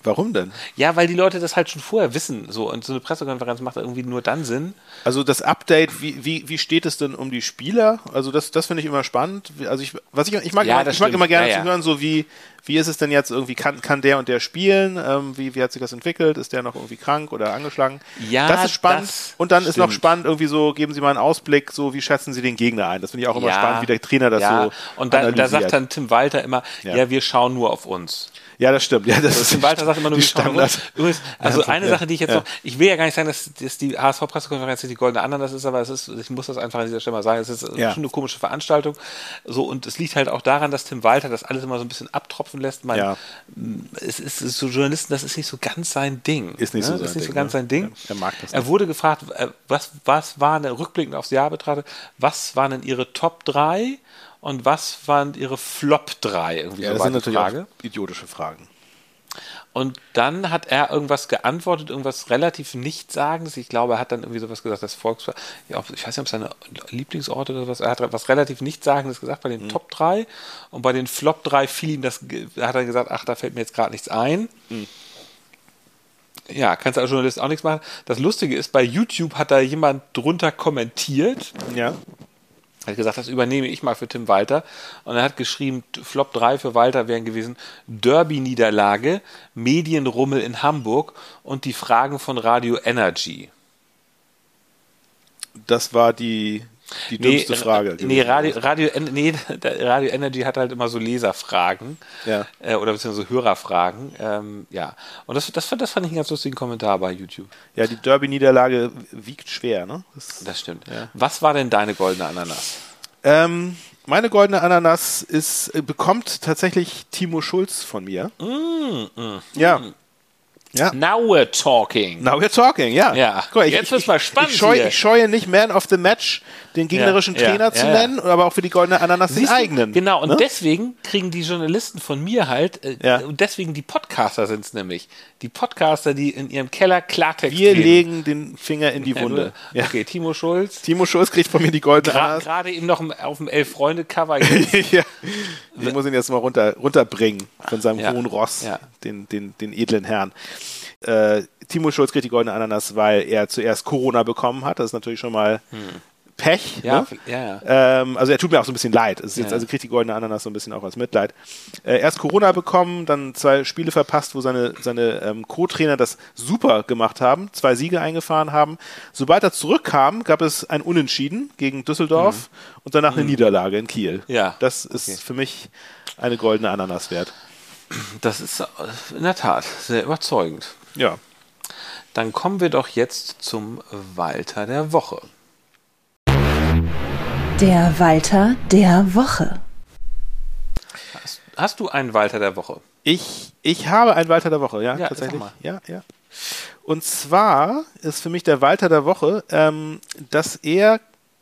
Warum denn? Ja, weil die Leute das halt schon vorher wissen. So, und so eine Pressekonferenz macht irgendwie nur dann Sinn. Also das Update, wie, wie, wie steht es denn um die Spieler? Also das, das finde ich immer spannend. Also ich, was ich, ich mag, Ja, immer, ich mag stimmt. immer gerne Ja, zu ja. hören, so wie, wie ist es denn jetzt irgendwie, kann, kann der und der spielen? Ähm, wie, wie hat sich das entwickelt? Ist der noch irgendwie krank oder angeschlagen? Ja, das ist spannend. das und dann ist noch stimmt. spannend irgendwie so, geben Sie mal einen Ausblick, so wie schätzen Sie den Gegner ein? Das finde ich auch immer spannend, wie der Trainer das ja. so Und da, da sagt dann Tim Walter immer, ja. wir schauen nur auf uns. Ja, das stimmt. Ja, das ist Tim Walter sagt immer nur, die. Standard. Übrigens, also Ja, eine ja. Sache, die ich jetzt noch, ich will ja gar nicht sagen, dass, dass die HSV-Pressekonferenz die goldene Ananas ist, aber es ist, ich muss das einfach an dieser Stelle mal sagen, es ist Ja. schon eine komische Veranstaltung. So, und es liegt halt auch daran, dass Tim Walter das alles immer so ein bisschen abtropfen lässt. Man, Ja. es ist, es ist so Journalisten, das ist nicht so ganz sein Ding. Ist nicht so ne? sein ist nicht Ding, so ganz ne? sein Ding. Er mag das Er nicht. wurde gefragt, äh, was, was waren, rückblickend aufs Jahr betrachtet, was waren denn ihre Top 3 und was waren ihre Flop 3? Irgendwie Ja, so das sind natürlich Frage. idiotische Fragen. Und dann hat er irgendwas geantwortet, irgendwas relativ Nichtssagendes. Ich glaube, er hat dann irgendwie sowas gesagt, das Volks... Ja, ich weiß nicht, ob es seine Lieblingsorte oder was. Er hat was relativ Nichtssagendes gesagt bei den Mhm. Top 3. Und bei den Flop 3 fiel ihm das... Hat er gesagt, ach, da fällt mir jetzt gerade nichts ein. Mhm. Ja, kannst du als Journalist auch nichts machen. Das Lustige ist, bei YouTube hat da jemand drunter kommentiert. Ja. Er hat gesagt, das übernehme ich mal für Tim Walter. Und er hat geschrieben, Flop 3 für Walter wären gewesen Derby-Niederlage, Medienrummel in Hamburg und die Fragen von Radio Energy. Das war die, die dümmste Frage. Nee. Radio, Radio, nee, Radio Energy hat halt immer so Leserfragen Ja. äh, oder beziehungsweise Hörerfragen. Ähm, ja, und das, das, das fand ich einen ganz lustigen Kommentar bei YouTube. Ja, die Derby-Niederlage wiegt schwer, ne? Das, Das stimmt. Ja. Was war denn deine goldene Ananas? ähm, meine goldene Ananas ist, äh, bekommt tatsächlich Timo Schulz von mir. Mm, Ja. Ja. Now we're talking. Now we're talking, ja. Ja. Guck mal, Jetzt wird's mal spannend Ich scheue, hier. ich scheue nicht Man of the Match, den gegnerischen Ja, Trainer zu ja, ja. nennen, aber auch für die goldene Ananas den Siehst du? eigenen. Genau, und ne? deswegen kriegen die Journalisten von mir halt, äh, und deswegen die Podcaster sind es nämlich. Die Podcaster, die in ihrem Keller Klartext Wir legen den Finger in die Wunde. Okay, Timo Schulz. Timo Schulz kriegt von mir die goldene Gra- Ananas. Gerade eben noch auf dem Elf-Freunde-Cover. ja. Ich muss ihn jetzt mal runter, runterbringen von seinem hohen Ross, den, den, den edlen Herrn. Äh, Timo Schulz kriegt die goldene Ananas, weil er zuerst Corona bekommen hat. Das ist natürlich schon mal Pech. Ja, ne? ja, ja. Ähm, also er tut mir auch so ein bisschen leid. Es ist jetzt, also kriegt die goldene Ananas so ein bisschen auch als Mitleid. Äh, erst Corona bekommen, dann zwei Spiele verpasst, wo seine, seine ähm, Co-Trainer das super gemacht haben, zwei Siege eingefahren haben. Sobald er zurückkam, gab es ein Unentschieden gegen Düsseldorf und danach eine Niederlage in Kiel. Mhm. Ja, Das ist okay. für mich eine goldene Ananas wert. Das ist äh, in der Tat sehr überzeugend. Ja. Dann kommen wir doch jetzt zum Walter der Woche. Der Walter der Woche. Hast, hast du einen Walter der Woche? Ich, ich habe einen Walter der Woche, ja, Ja, tatsächlich. sag mal. Ja, ja. Und zwar ist für mich der Walter der Woche, ähm, dass er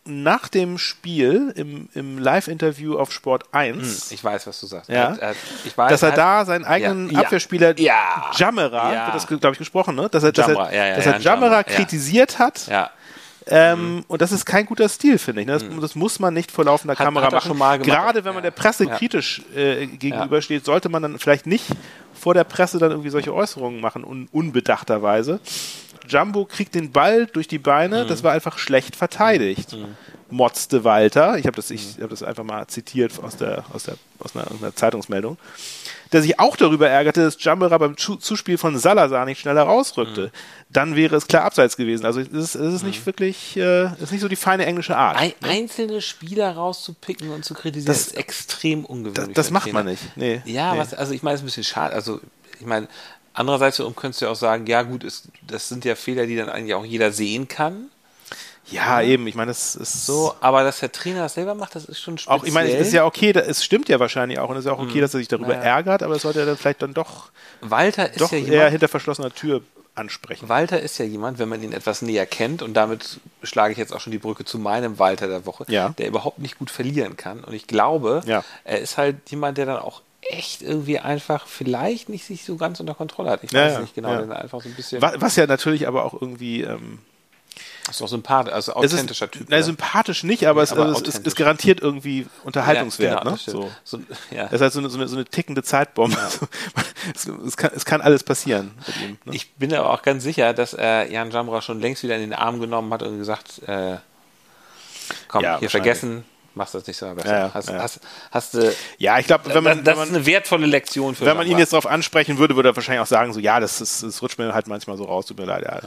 nach dem Spiel im, im Live-Interview auf Sport 1, Ich weiß, was du sagst. Ja. Er hat- er ich weiß, dass er da seinen eigenen Ja. Abwehrspieler Ja. Jammerer, Ja. wird das, glaube ich, gesprochen, ne? dass er, dass Jammerer, er, ja, ja, dass ja, er Jammerer Jammerer, ja. kritisiert hat. Ja, Ähm, Und das ist kein guter Stil, finde ich. ne? Das, das muss man nicht vor laufender Mhm. Hat- Kamera hat machen. schon mal gemacht. Gerade wenn man Ja. der Presse Ja. kritisch äh, gegenübersteht, sollte man dann vielleicht nicht vor der Presse dann irgendwie solche Äußerungen machen, un unbedachterweise. Jumbo kriegt den Ball durch die Beine, Mhm. das war einfach schlecht verteidigt. Motzte Walter, ich habe das, ich hab das einfach mal zitiert aus, der, aus, der, aus einer, einer Zeitungsmeldung, der sich auch darüber ärgerte, dass Jambera beim Zu- Zuspiel von Salazar nicht schneller rausrückte. Dann wäre es klar abseits gewesen. Also es ist, es ist nicht wirklich, äh, es ist nicht so die feine englische Art. Ein, einzelne Spieler rauszupicken und zu kritisieren, Das- ist extrem das ungewöhnlich. das einen macht man Trainer. nicht. Nee, Ja, nee. was, also ich meine, es ist ein bisschen schade. Also ich meine, andererseits könntest du ja auch sagen, ja gut, ist, das sind ja Fehler, die dann eigentlich auch jeder sehen kann. Ja, eben. Ich meine, das ist So, aber dass der Trainer das selber macht, das ist schon speziell. auch. Ich meine, es ist ja okay. Es stimmt ja wahrscheinlich auch und es ist ja auch okay, dass er sich darüber Ja. ärgert, aber es sollte er dann vielleicht dann doch, Walter ist doch ja eher jemand, hinter verschlossener Tür ansprechen. Walter ist ja jemand, wenn man ihn etwas näher kennt, und damit schlage ich jetzt auch schon die Brücke zu meinem Walter der Woche, Ja. der überhaupt nicht gut verlieren kann. Und ich glaube, Ja. er ist halt jemand, der dann auch echt irgendwie einfach vielleicht nicht sich so ganz unter Kontrolle hat. Ich weiß ja, nicht genau, ja. einfach so ein bisschen. Was, was ja natürlich aber auch irgendwie ähm, Ist doch sympathisch, also es ist, authentischer Typ. Na, ne? sympathisch nicht, aber, es, aber also es, es garantiert irgendwie Unterhaltungswert. Ja, genau, ne? so. So, ja. Das ist halt so eine, so eine, so eine tickende Zeitbombe. es, es, kann, es kann alles passieren ihm. Ne? Ich bin aber auch ganz sicher, dass er Jan Jamra schon längst wieder in den Arm genommen hat und gesagt, äh, komm, Ja, hier vergessen, machst das nicht so besser. Ja, ja, hast, ja. Hast, hast, du ja, ich glaube, wenn man, das wenn ist eine wertvolle Lektion für wenn man ihn jetzt darauf ansprechen würde, würde er wahrscheinlich auch sagen, so ja, das, ist, das rutscht mir halt manchmal so raus, tut mir leid. Ja,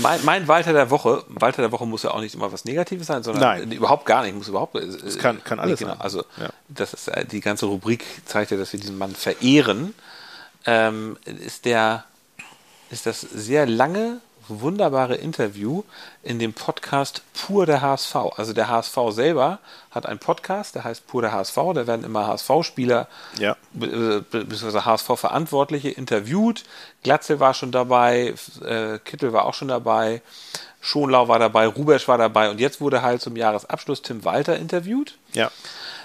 Mein, mein Walter der Woche, Walter der Woche muss ja auch nicht immer was Negatives sein, sondern Nein. äh, überhaupt gar nicht, muss überhaupt. Es kann- kann alles genau, sein. Also das ist äh, die ganze Rubrik zeigt ja, dass wir diesen Mann verehren. Ähm, ist der ist das sehr lange wunderbare Interview in dem Podcast Pur der HSV. Also der HSV selber hat einen Podcast, der heißt Pur der HSV. Da werden immer HSV-Spieler Ja. be- be- beziehungsweise HSV-Verantwortliche interviewt. Glatzel war schon dabei, äh, Kittel war auch schon dabei, Schonlau war dabei, Rubesch war dabei und jetzt wurde halt zum Jahresabschluss Tim Walter interviewt. ja.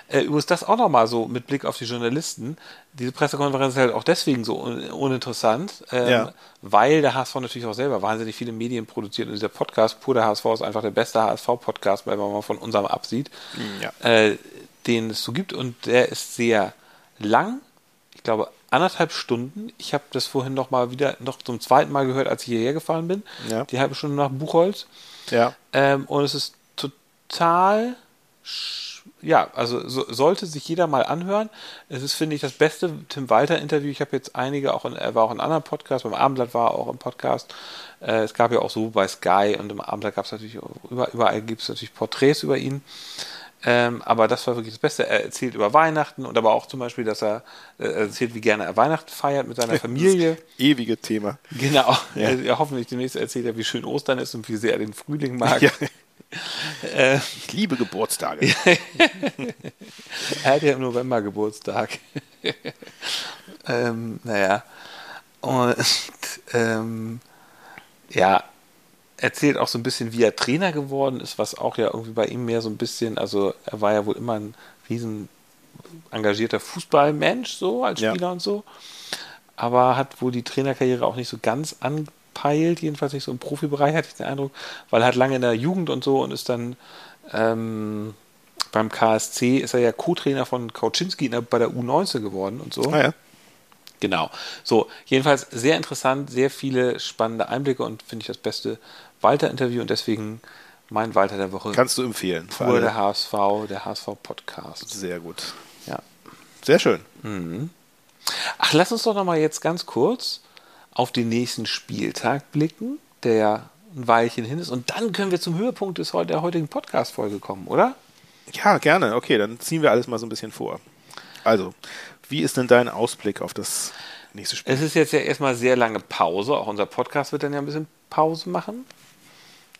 Äh, übrigens das auch nochmal so mit Blick auf die Journalisten. Diese Pressekonferenz ist halt auch deswegen so un uninteressant, ähm, Ja. weil der HSV natürlich auch selber wahnsinnig viele Medien produziert und dieser Podcast, pur der HSV, ist einfach der beste HSV-Podcast, wenn man mal von unserem absieht, Ja. äh, den es so gibt und der ist sehr lang. Ich glaube anderthalb Stunden. Ich habe das vorhin noch mal wieder, noch zum zweiten Mal gehört, als ich hierher gefahren bin. Ja. Die halbe Stunde nach Buchholz. Ja. Ähm, und es ist total, ja, also so, sollte sich jeder mal anhören. Es ist, finde ich, das beste Tim Walter-Interview. Ich habe jetzt einige, auch in, er war auch in anderen Podcasts, beim Abendblatt war er auch im Podcast. Äh, es gab ja auch so bei Sky und im Abendblatt gab es natürlich, über, überall gibt es natürlich Porträts über ihn. Ähm, aber das war wirklich das Beste. Er erzählt über Weihnachten und aber auch zum Beispiel, dass er, äh, er erzählt, wie gerne er Weihnachten feiert mit seiner Familie. Ewige Thema. Genau. Ja. Ja, hoffentlich demnächst erzählt er, wie schön Ostern ist und wie sehr er den Frühling mag. Ja. Äh, Ich liebe Geburtstage. er hat ja im November Geburtstag. ähm, naja. Und ähm, ja, erzählt auch so ein bisschen, wie er Trainer geworden ist, was auch ja irgendwie bei ihm mehr so ein bisschen, also er war ja wohl immer ein riesen engagierter Fußballmensch, so als Ja. Spieler und so. Aber hat wohl die Trainerkarriere auch nicht so ganz angepeilt, jedenfalls nicht so im Profibereich, hatte ich den Eindruck, weil er hat lange in der Jugend und so und ist dann ähm, beim KSC ist er ja Co-Trainer von Kauczynski bei der U19 geworden und so. Ah, ja. Genau. So, jedenfalls sehr interessant, sehr viele spannende Einblicke und finde ich das beste Walter-Interview und deswegen mein Walter der Woche. Kannst du empfehlen. Pur der HSV, der HSV-Podcast. Sehr gut. Ja. Sehr schön. Ach, lass uns doch noch mal jetzt ganz kurz auf den nächsten Spieltag blicken, der ein Weilchen hin ist. Und dann können wir zum Höhepunkt des, der heutigen Podcast-Folge kommen, oder? Ja, gerne. Okay, dann ziehen wir alles mal so ein bisschen vor. Also, wie ist denn dein Ausblick auf das nächste Spiel? Es ist jetzt ja erstmal sehr lange Pause. Auch unser Podcast wird dann ja ein bisschen Pause machen.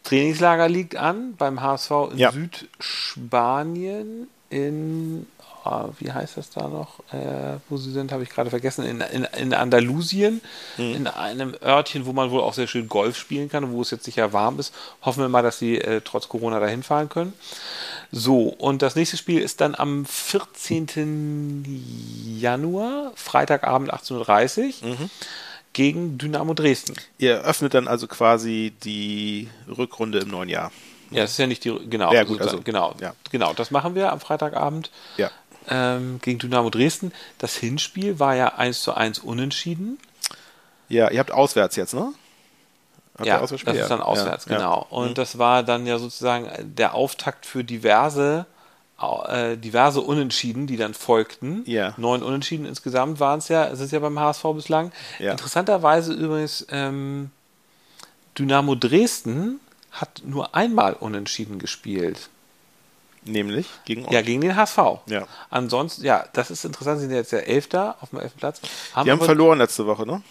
Trainingslager liegt an beim HSV in Ja. Südspanien in, wie heißt das da noch, äh, wo sie sind, habe ich gerade vergessen, in, in, in Andalusien, in einem Örtchen, wo man wohl auch sehr schön Golf spielen kann und wo es jetzt sicher warm ist. Hoffen wir mal, dass sie äh, trotz Corona dahin fahren können. So, und das nächste Spiel ist dann am 14. Januar, Freitagabend 18.30 Uhr, gegen Dynamo Dresden. Ihr öffnet dann also quasi die Rückrunde im neuen Jahr. Ja, das ist ja nicht die, genau, Ja, gut, also, genau, ja. genau, das machen wir am Freitagabend Ja. Ähm, gegen Dynamo Dresden. Das Hinspiel war ja 1 zu 1 unentschieden. Ja, ihr habt auswärts jetzt, ne? Habt ja, das ist dann Ja. auswärts, Ja. Mhm. genau. Und das war dann ja sozusagen der Auftakt für diverse, äh, diverse Unentschieden, die dann folgten. Ja. Neun Unentschieden insgesamt waren es ja, es ist ja beim HSV bislang. Ja. Interessanterweise übrigens, ähm, Dynamo Dresden hat nur einmal unentschieden gespielt. Nämlich gegen. Ja, gegen den HSV. Ja. Ansonsten, ja, das ist interessant, sie sind jetzt der Elfter auf dem elften Platz. Die haben verloren letzte Woche, ne?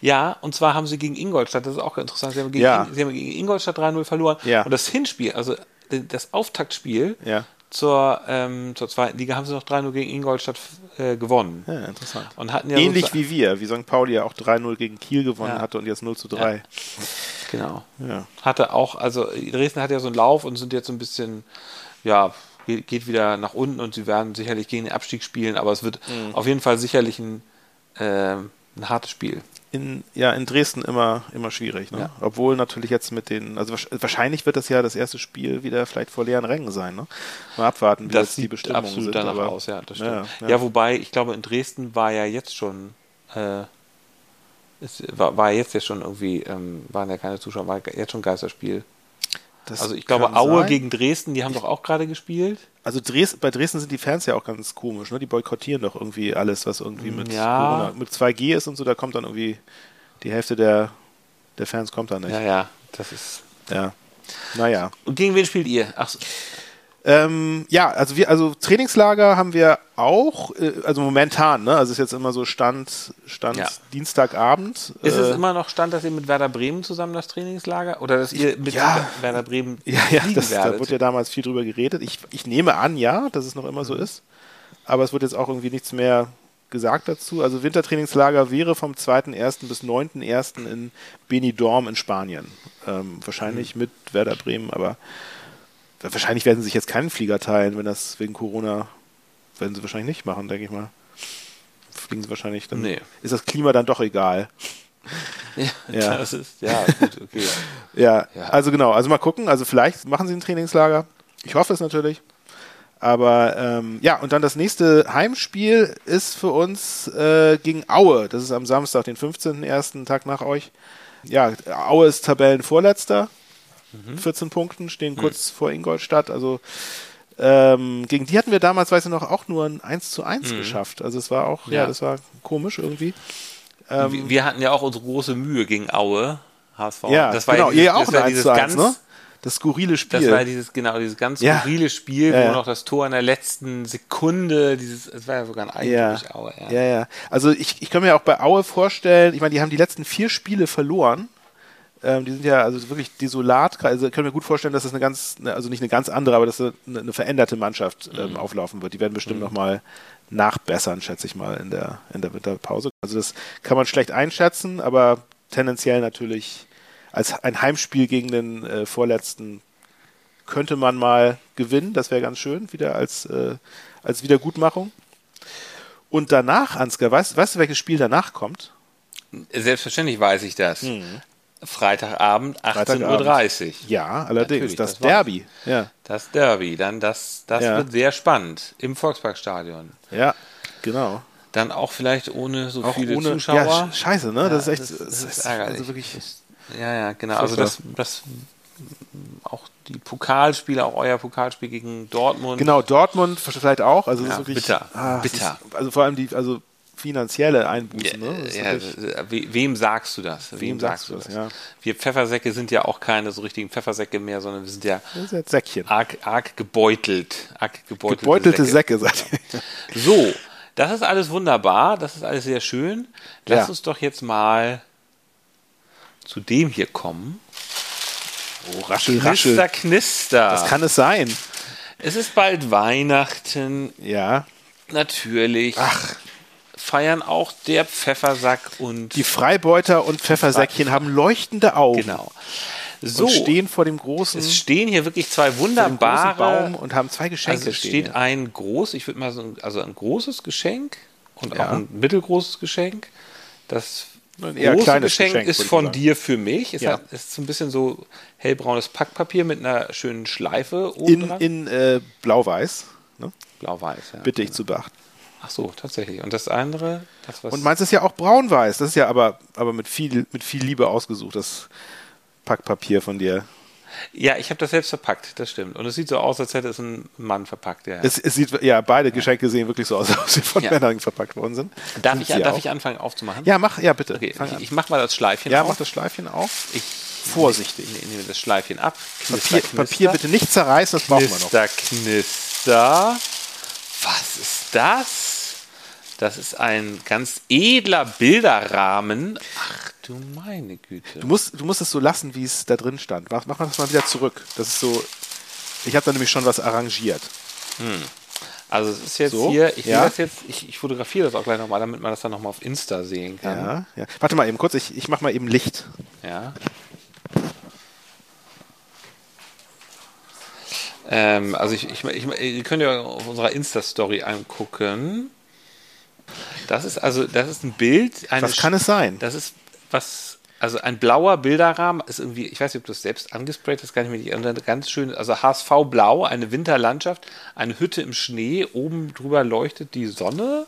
Ja, und zwar haben sie gegen Ingolstadt, das ist auch interessant, sie haben gegen, Ja. In, sie haben gegen Ingolstadt 3-0 verloren. Ja. Und das Hinspiel, also das Auftaktspiel Ja. zur, ähm, zur zweiten Liga haben sie noch 3-0 gegen Ingolstadt äh, gewonnen. Ja, interessant. Und hatten ja Ähnlich sozusagen- wie wir, wie St. Pauli ja auch 3-0 gegen Kiel gewonnen Ja. hatte und jetzt 0 zu 3. Genau. Ja. Hatte auch, also Dresden hat ja so einen Lauf und sind jetzt so ein bisschen, ja, geht, wieder nach unten und sie werden sicherlich gegen den Abstieg spielen, aber es wird Mhm. auf jeden Fall sicherlich ein, ähm, ein hartes Spiel. In, ja, in Dresden immer, immer schwierig. Ne? Ja. Obwohl natürlich jetzt mit den, also wahrsch- wahrscheinlich wird das ja das erste Spiel wieder vielleicht vor leeren Rängen sein. Ne? Mal abwarten, wie Das jetzt die Bestimmungen absolut sind. danach aber- aus, ja, das stimmt. Ja, Ja, ja. wobei, ich glaube, in Dresden war ja jetzt schon, äh, es war, war jetzt ja schon irgendwie, ähm, waren ja keine Zuschauer, war jetzt schon Geisterspiel. Das Also ich glaube, Aue sein. gegen Dresden, die haben doch auch gerade gespielt. Also Dres bei Dresden sind die Fans ja auch ganz komisch, ne? Die boykottieren doch irgendwie alles, was irgendwie mit, Ja. Corona, mit 2G ist und so, da kommt dann irgendwie die Hälfte der, der Fans kommt da nicht. Ja, ja, das ist. Ja. Naja. Und gegen wen spielt ihr? Ach, so. Ähm, ja, also wir, also Trainingslager haben wir auch, äh, also momentan, ne? Also es ist jetzt immer so Stand, Stand Ja. Dienstagabend. Ist äh, es immer noch Stand, dass ihr mit Werder Bremen zusammen das Trainingslager oder dass ihr mit Ja. Werder Bremen Ja, ja, das, da wurde ja damals viel drüber geredet. Ich, ich nehme an, ja, dass es noch immer so Mhm. ist. Aber es wird jetzt auch irgendwie nichts mehr gesagt dazu. Also Wintertrainingslager wäre vom 2.1. bis 9.1. in Benidorm in Spanien. Ähm, wahrscheinlich Mhm. mit Werder Bremen, aber wahrscheinlich werden sie sich jetzt keinen Flieger teilen, wenn das wegen Corona, werden sie wahrscheinlich nicht machen, denke ich mal. Fliegen sie wahrscheinlich dann. Nee. Ist das Klima dann doch egal. ja, Ja. das ist ja gut, okay. Ja, Ja. also genau, also mal gucken. Also vielleicht machen sie ein Trainingslager. Ich hoffe es natürlich. Aber ähm, ja, und dann das nächste Heimspiel ist für uns äh, gegen Aue. Das ist am Samstag, den 15.01. Tag nach euch. Ja, Aue ist Tabellenvorletzter. 14 Punkten, stehen kurz vor Ingolstadt. Also ähm, gegen die hatten wir damals, weiß ich noch, auch nur ein 1 zu 1 geschafft. Also es war auch, ja, Ja. das war komisch irgendwie. wir, wir hatten ja auch unsere große Mühe gegen Aue, HSV. Ja, das war genau, dieses, ihr auch das ein war 1 dieses zu 1, ganz, ne? Das skurrile Spiel. Das war dieses, genau, dieses ganz Ja. skurrile Spiel, Ja, wo ja. noch das Tor in der letzten Sekunde, dieses, es war ja sogar ein Ja. Eigentor durch Aue, ja. ja, ja. Also ich, ich kann mir auch bei Aue vorstellen, ich meine, die haben die letzten vier Spiele verloren. Ähm, die sind ja also wirklich desolat. Also kann mir gut vorstellen, dass das eine ganz, ne, also nicht eine ganz andere, aber dass eine, eine veränderte Mannschaft ähm, auflaufen wird. Die werden bestimmt noch mal nachbessern, schätze ich mal, in der, in der Winterpause. Also das kann man schlecht einschätzen, aber tendenziell natürlich als ein Heimspiel gegen den äh, Vorletzten könnte man mal gewinnen. Das wäre ganz schön, wieder als, äh, als Wiedergutmachung. Und danach, Ansgar, weißt, weißt du, welches Spiel danach kommt? Selbstverständlich weiß ich das. Freitagabend, 18.30 Uhr. Ja, allerdings. Natürlich, das, das Derby. Ja, Das Derby, dann das, das Ja. wird sehr spannend im Volksparkstadion. ja, genau. Dann auch vielleicht ohne so Auch viele ohne Zuschauer. Ja, sch- scheiße, ne? Ja, das ist echt. das, das ist ärgerlich. Also wirklich, ja, ja, genau. Also das, das auch die Pokalspiele, auch euer Pokalspiel gegen Dortmund. genau, Dortmund vielleicht auch. Also Ja, wirklich. bitter, ah, bitter. Ist, also vor allem die, also finanzielle Einbußen. Ja, ne? Das ja, we- wem sagst du das? Wem sagst du das, ja. Wir Pfeffersäcke sind ja auch keine so richtigen Pfeffersäcke mehr, sondern wir sind ja das Säckchen. arg, arg gebeutelt. Arg gebeutelte, Gebeutelte Säcke. Säcke, seid ihr. So, das ist alles wunderbar, das ist alles sehr schön. Lass uns doch jetzt mal zu dem hier kommen. Oh, raschel, raschel. Knister, knister. Das kann es sein. es ist bald Weihnachten, Ja. natürlich. Ach. Feiern auch der Pfeffersack und Die Freibeuter und Pfeffersäckchen haben leuchtende Augen. genau. So, Und stehen vor dem großen, es stehen hier wirklich zwei wunderbare Baum und haben zwei Geschenke Also es steht hier. ein groß, ich würde mal sagen, also ein großes Geschenk und Ja. auch ein mittelgroßes Geschenk. Das Ein eher große kleines Geschenk, Geschenk, ist von dir für mich. Es Ja. hat, ist so ein bisschen so hellbraunes Packpapier mit einer schönen Schleife oben in, dran. in äh, blau-weiß. Ne? Blau-weiß, ja. Bitte ich zu beachten. Ach so, tatsächlich. Und das andere, das was Und meins ist ja auch braun-weiß. Das ist ja aber, aber mit, viel, mit viel Liebe ausgesucht, das Packpapier von dir. Ja, ich habe das selbst verpackt, das stimmt. Und es sieht so aus, als hätte es ein Mann verpackt. Ja. Es, es sieht, ja, beide Geschenke sehen wirklich so aus, als ob sie von Ja. Männern verpackt worden sind. darf Sind ich, darf auch. ich anfangen aufzumachen? Ja, mach, ja, bitte. Okay, ich, ich mach mal das Schleifchen ja, auf. mach das Schleifchen auf. Ich Vorsichtig. ne- nehme das Schleifchen ab. Papier, Knister, Papier knister. bitte nicht zerreißen, das brauchen wir noch. Knister, knister. Was ist das? Das ist ein ganz edler Bilderrahmen. Ach, du meine Güte. Du musst, du musst es so lassen, wie es da drin stand. Mach, mach das mal wieder zurück. Das ist so. Ich habe da nämlich schon was arrangiert. Also es ist jetzt So, hier, ich ja. sehe das jetzt, ich, ich fotografiere das auch gleich nochmal, damit man das dann nochmal auf Insta sehen kann. Ja, ja. Warte mal eben kurz, ich, ich mach mal eben Licht. Ja. Ähm, also ich, ich, ich, ihr könnt ja auf unserer Insta-Story angucken. Das ist also, das ist ein Bild. Eine Was kann es sein? Das ist was, also ein blauer Bilderrahmen ist irgendwie, ich weiß nicht, ob du das selbst angesprayt hast, kann ich mir nicht erinnern, ganz schön, also HSV blau, eine Winterlandschaft, eine Hütte im Schnee, oben drüber leuchtet die Sonne.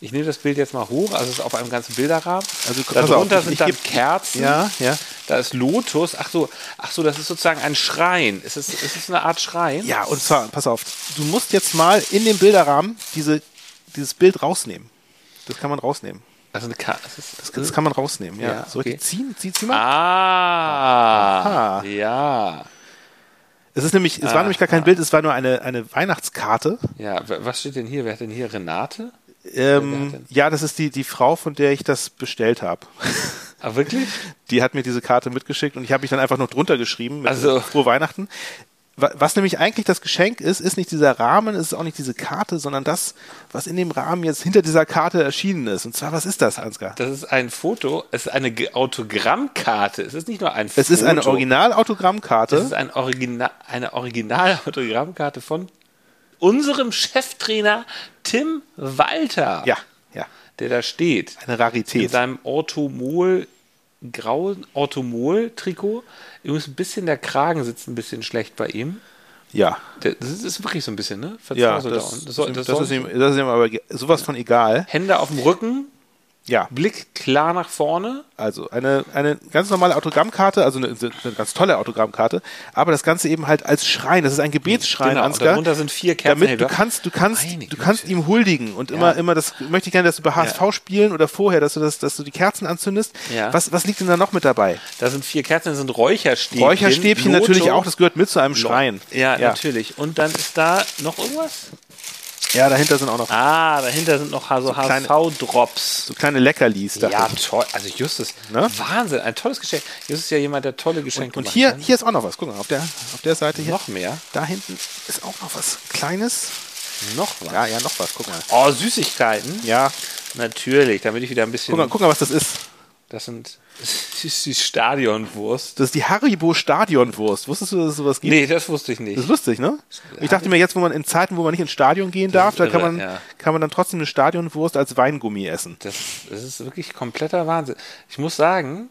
Ich nehme das Bild jetzt mal hoch, also es ist auf einem ganzen Bilderrahmen. Also, Darunter auf, sind dann geb- Kerzen. Ja, ja. Da ist Lotus. Ach so, ach so, das ist sozusagen ein Schrein. Ist es, ist es eine Art Schrein? Ja, und zwar, pass auf, du musst jetzt mal in dem Bilderrahmen diese, dieses Bild rausnehmen. Das kann man rausnehmen. Also eine Ka das Das, das kann man rausnehmen, ja. Ja, Soll ich okay. die ziehen? Zieh, zieh mal. Ah, Aha. ja. Es ist nämlich, es war nämlich gar kein Bild, es war nur eine, eine Weihnachtskarte. Ja, was steht denn hier? Wer hat denn hier? Renate? Ähm, denn? ja, das ist die, die Frau, von der ich das bestellt habe. Ah, wirklich? Die hat mir diese Karte mitgeschickt und ich habe mich dann einfach noch drunter geschrieben mit Also- Frohe Weihnachten. Wa- Was nämlich eigentlich das Geschenk ist, ist nicht dieser Rahmen, ist auch nicht diese Karte, sondern das, was in dem Rahmen jetzt hinter dieser Karte erschienen ist. Und zwar, was ist das, Ansgar? Das ist ein Foto, es ist eine Autogrammkarte. Es ist nicht nur ein Foto. Es ist eine Es Original-Autogrammkarte. ist ein Original, eine Original-Autogrammkarte von unserem Cheftrainer Tim Walter. Ja, ja, Der da steht. eine in Rarität. seinem Orthomol grauen Orthomol-Trikot. Übrigens ein bisschen der Kragen sitzt ein bisschen schlecht bei ihm. Ja, das ist, ist wirklich so ein bisschen, ne? ja, das, das, das, soll- ist ihm, das ist ihm aber sowas von egal. Hände auf dem Rücken, Ja, Blick klar nach vorne. also eine, eine ganz normale Autogrammkarte, also eine, eine ganz tolle Autogrammkarte, aber das Ganze eben halt als Schrein. Das ist ein Gebetsschrein, Genau, und Ansgar. darunter sind vier Kerzen. damit du kannst, du kannst, du kannst ihm huldigen und immer, immer das möchte ich gerne, dass du bei HSV spielen oder vorher, dass du das, dass du die Kerzen anzündest. Ja. Was, was liegt denn da noch mit dabei? Da sind vier Kerzen, das sind Räucherstäbchen. Räucherstäbchen Loto. natürlich auch, das gehört mit zu einem Schrein. Ja, ja. natürlich. Und dann ist da noch irgendwas? Ja, dahinter sind auch noch Ah, dahinter sind noch so, kleine- HSV-Drops. so kleine Leckerlis. dachte Ja, ich. toll. Also Justus, Ne? Wahnsinn, ein tolles Geschenk. Justus ist ja jemand, der tolle Geschenke Und macht, hier, ne? hier ist auch noch was. Guck mal, auf der, auf der Seite hier. noch mehr. Da hinten ist auch noch was Kleines. Noch was. Ja, ja, noch was. Guck mal. Oh, Süßigkeiten. Ja, Natürlich, damit ich wieder ein bisschen. guck mal, guck mal, was das ist. Das sind das ist die Stadionwurst. Das ist die Haribo Stadionwurst. Wusstest du, dass es sowas gibt? Nee, das wusste ich Das nicht. ist lustig, ne? Ich dachte mir jetzt, wo man in Zeiten, wo man nicht ins Stadion gehen darf, da kann man, ja. kann man dann trotzdem eine Stadionwurst als Weingummi essen. Das, das ist wirklich kompletter Wahnsinn. Ich muss sagen,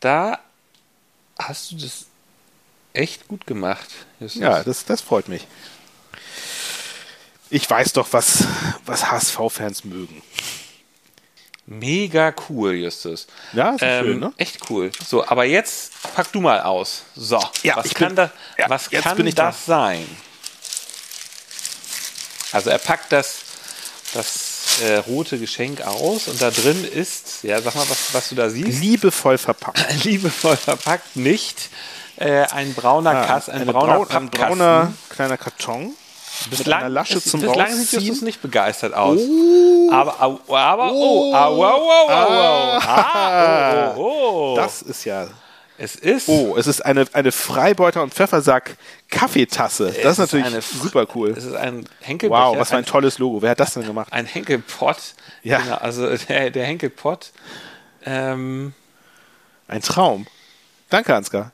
da hast du das echt gut gemacht. Justus. Ja, das, das freut mich. Ich weiß doch, was, was HSV-Fans mögen. Mega cool, Justus. Ja, ist ähm, schön, ne? Echt cool. So, aber jetzt pack du mal aus. So, Ja, was kann, bin- das, ja, was kann das sein? Also er packt das, das äh, rote Geschenk aus und da drin ist, ja, sag mal, was, was du da siehst. Liebevoll verpackt. Liebevoll verpackt, nicht äh, ein brauner Kass, ein brauner braun, ein brauner kleiner Karton. Bislang, einer Lasche ist- zum bislang sieht Rausziehen. Justus nicht begeistert aus. Aber, au- aber, oh, au, au, au, au, au. Ah, oh, oh, oh. Das ist ja. es ist Oh, es ist eine, eine Freibeuter- und Pfeffersack Kaffeetasse. Das ist natürlich eine- super cool. Es ist ein Henkelbecher. Wow, was für ein ein, tolles Logo. Wer hat das denn gemacht? ein Henkelpott. Ja. Genau, also der, der Henkelpott. Ähm, Ein Traum. Danke, Ansgar.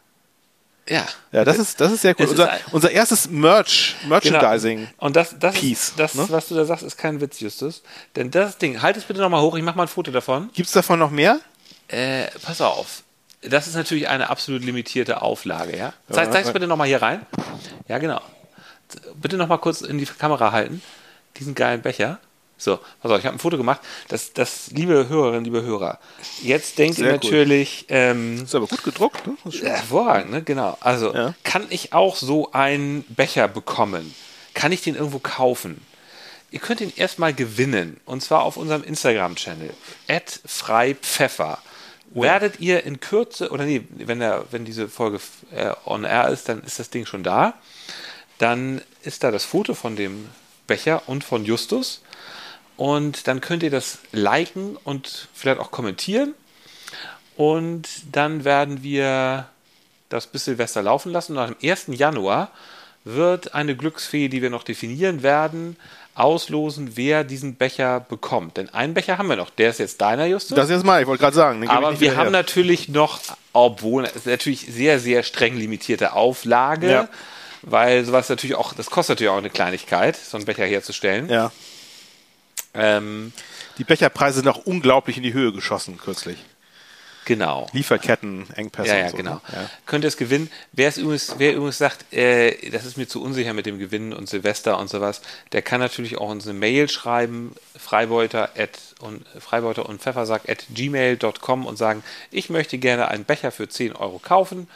Ja. Ja, das ist, das ist sehr cool. Es Unser, unser erstes Merch, Merchandising. Genau. Und das, das, Piece, das ne? was du da sagst, ist kein Witz, Justus. Denn das Ding, halt es bitte nochmal hoch, ich mache mal ein Foto davon. Gibt es davon noch mehr? Äh, pass auf. Das ist natürlich eine absolut limitierte Auflage, ja? Zeig, zeig's ja. bitte nochmal hier rein. Ja, genau. Bitte nochmal kurz in die Kamera halten. Diesen geilen Becher. So, pass auf, ich habe ein Foto gemacht. Das, das, liebe Hörerinnen, liebe Hörer, jetzt denkt ihr Sehr gut. natürlich, ähm, Ist aber gut gedruckt, ne? Hervorragend, ne? Genau. Also, Ja. kann ich auch so einen Becher bekommen? Kann ich den irgendwo kaufen? Ihr könnt ihn erstmal gewinnen. Und zwar auf unserem Instagram-Channel. freipfeffer. Werdet ihr in Kürze, oder nee, wenn, der, wenn diese Folge äh, on air ist, dann ist das Ding schon da. Dann ist da das Foto von dem Becher und von Justus. Und dann könnt ihr das liken und vielleicht auch kommentieren. Und dann werden wir das bis Silvester laufen lassen. Und am 1. Januar wird eine Glücksfee, die wir noch definieren werden, auslosen, wer diesen Becher bekommt. Denn einen Becher haben wir noch. Der ist jetzt deiner, Justus. Das ist jetzt mal, ich wollte gerade sagen. Aber wir haben her. natürlich noch, obwohl es natürlich sehr, sehr streng limitierte Auflage, Ja. weil sowas natürlich auch, das kostet natürlich auch eine Kleinigkeit, so einen Becher herzustellen. Ja. Ähm, Die Becherpreise sind auch unglaublich in die Höhe geschossen kürzlich. genau. Lieferketten, Engpässe Ja, und ja, so. genau. ne? Ja. Könnt ihr es gewinnen? Wer, es übrigens, wer übrigens sagt, äh, das ist mir zu unsicher mit dem Gewinnen und Silvester und sowas, der kann natürlich auch uns eine Mail schreiben, freibeuter, at, und, freibeuter und Pfeffersack at gmail.com und sagen, ich möchte gerne einen Becher für 10 Euro kaufen.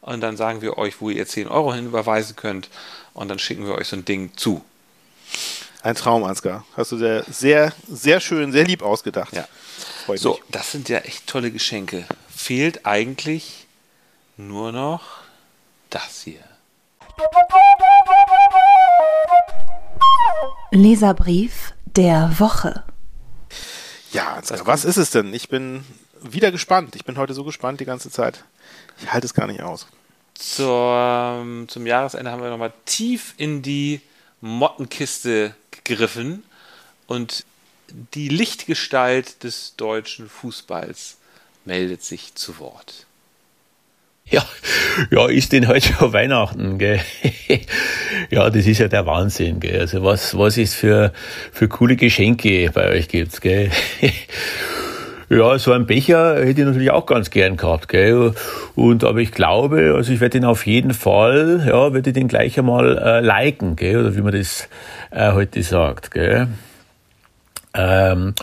Und dann sagen wir euch, wo ihr 10 Euro hinüberweisen könnt. Und dann schicken wir euch so ein Ding zu. Ein Traum, Ansgar. Hast du sehr, sehr, sehr schön, sehr lieb ausgedacht. Ja. Freut So, mich. das sind ja echt tolle Geschenke. Fehlt eigentlich nur noch das hier. Leserbrief der Woche. Ja, Ansgar, was ist es denn? Ich bin wieder gespannt. Ich bin heute so gespannt die ganze Zeit. Ich halte es gar nicht aus. Zur, zum Jahresende haben wir nochmal tief in die Mottenkiste gegriffen und die Lichtgestalt des deutschen Fußballs meldet sich zu Wort. Ja, ja, ist denn heute schon Weihnachten, gell? ja, das ist ja der Wahnsinn, gell? Also was, was es für, für coole Geschenke bei euch gibt, gell? ja, so einen Becher hätte ich natürlich auch ganz gern gehabt, gell? Und, aber ich glaube, also ich werde den auf jeden Fall, ja, werde ich den gleich einmal äh, liken, gell? Oder wie man das äh, heute sagt, gell? Ähm,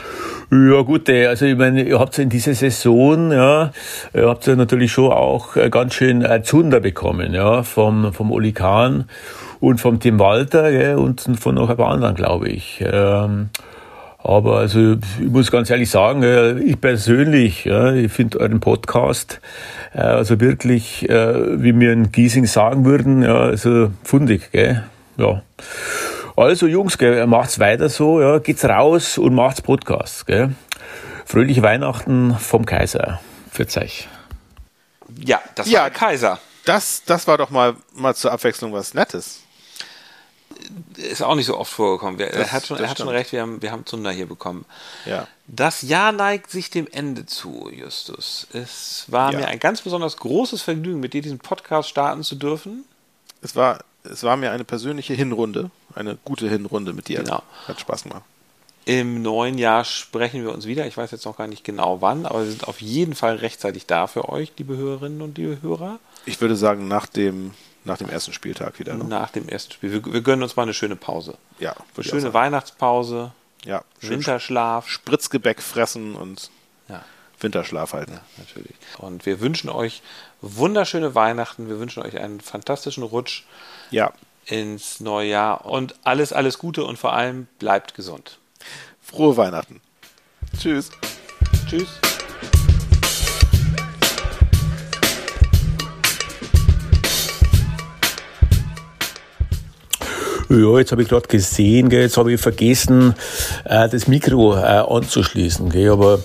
ja gut, äh, also ich meine, ihr habt in dieser Saison, ja, ihr habt natürlich schon auch äh, ganz schön äh, Zunder bekommen, ja, vom, vom Oli Kahn und vom Tim Walter, gell, und von noch ein paar anderen, glaube ich. Ähm, aber also ich muss ganz ehrlich sagen, ich persönlich, ja, ich finde euren Podcast äh, also wirklich, äh, wie mir in Giesing sagen würden, ja, also fundig, gell? Ja. Also Jungs, gell, macht's weiter so, ja, geht's raus und macht's Podcast, gell? Fröhliche Weihnachten vom Kaiser. Für euch. Ja, das Ja. war der Kaiser. Das, das war doch mal, mal zur Abwechslung was Nettes. Ist auch nicht so oft vorgekommen. Wir, er Das- hat schon, er hat schon recht, wir haben, wir haben Zunder hier bekommen. Ja. Das Jahr neigt sich dem Ende zu, Justus. Es war Ja. mir ein ganz besonders großes Vergnügen, mit dir diesen Podcast starten zu dürfen. Es war, es war mir eine persönliche Hinrunde, eine gute Hinrunde mit dir. Genau. Hat Spaß gemacht. Im neuen Jahr sprechen wir uns wieder. Ich weiß jetzt noch gar nicht genau wann, aber wir sind auf jeden Fall rechtzeitig da für euch, liebe Hörerinnen und liebe Hörer, Ich würde sagen, nach dem, nach dem ersten Spieltag wieder. Ne? nach dem ersten Spiel. Wir, wir gönnen uns mal eine schöne Pause. Ja, Eine schöne. Weihnachtspause, Ja, Winterschlaf. Spritzgebäck fressen und Ja, Winterschlaf halten. ja, natürlich. Und wir wünschen euch wunderschöne Weihnachten. Wir wünschen euch einen fantastischen Rutsch Ja. ins neue Jahr und alles, alles Gute und vor allem bleibt gesund. Frohe Weihnachten. Tschüss. Tschüss. Ja, jetzt habe ich gerade gesehen, gell, jetzt habe ich vergessen, äh, das Mikro äh, anzuschließen. Gell, aber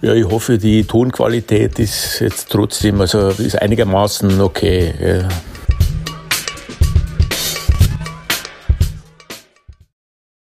ja, ich hoffe, die Tonqualität ist jetzt trotzdem, also ist einigermaßen okay. Gell.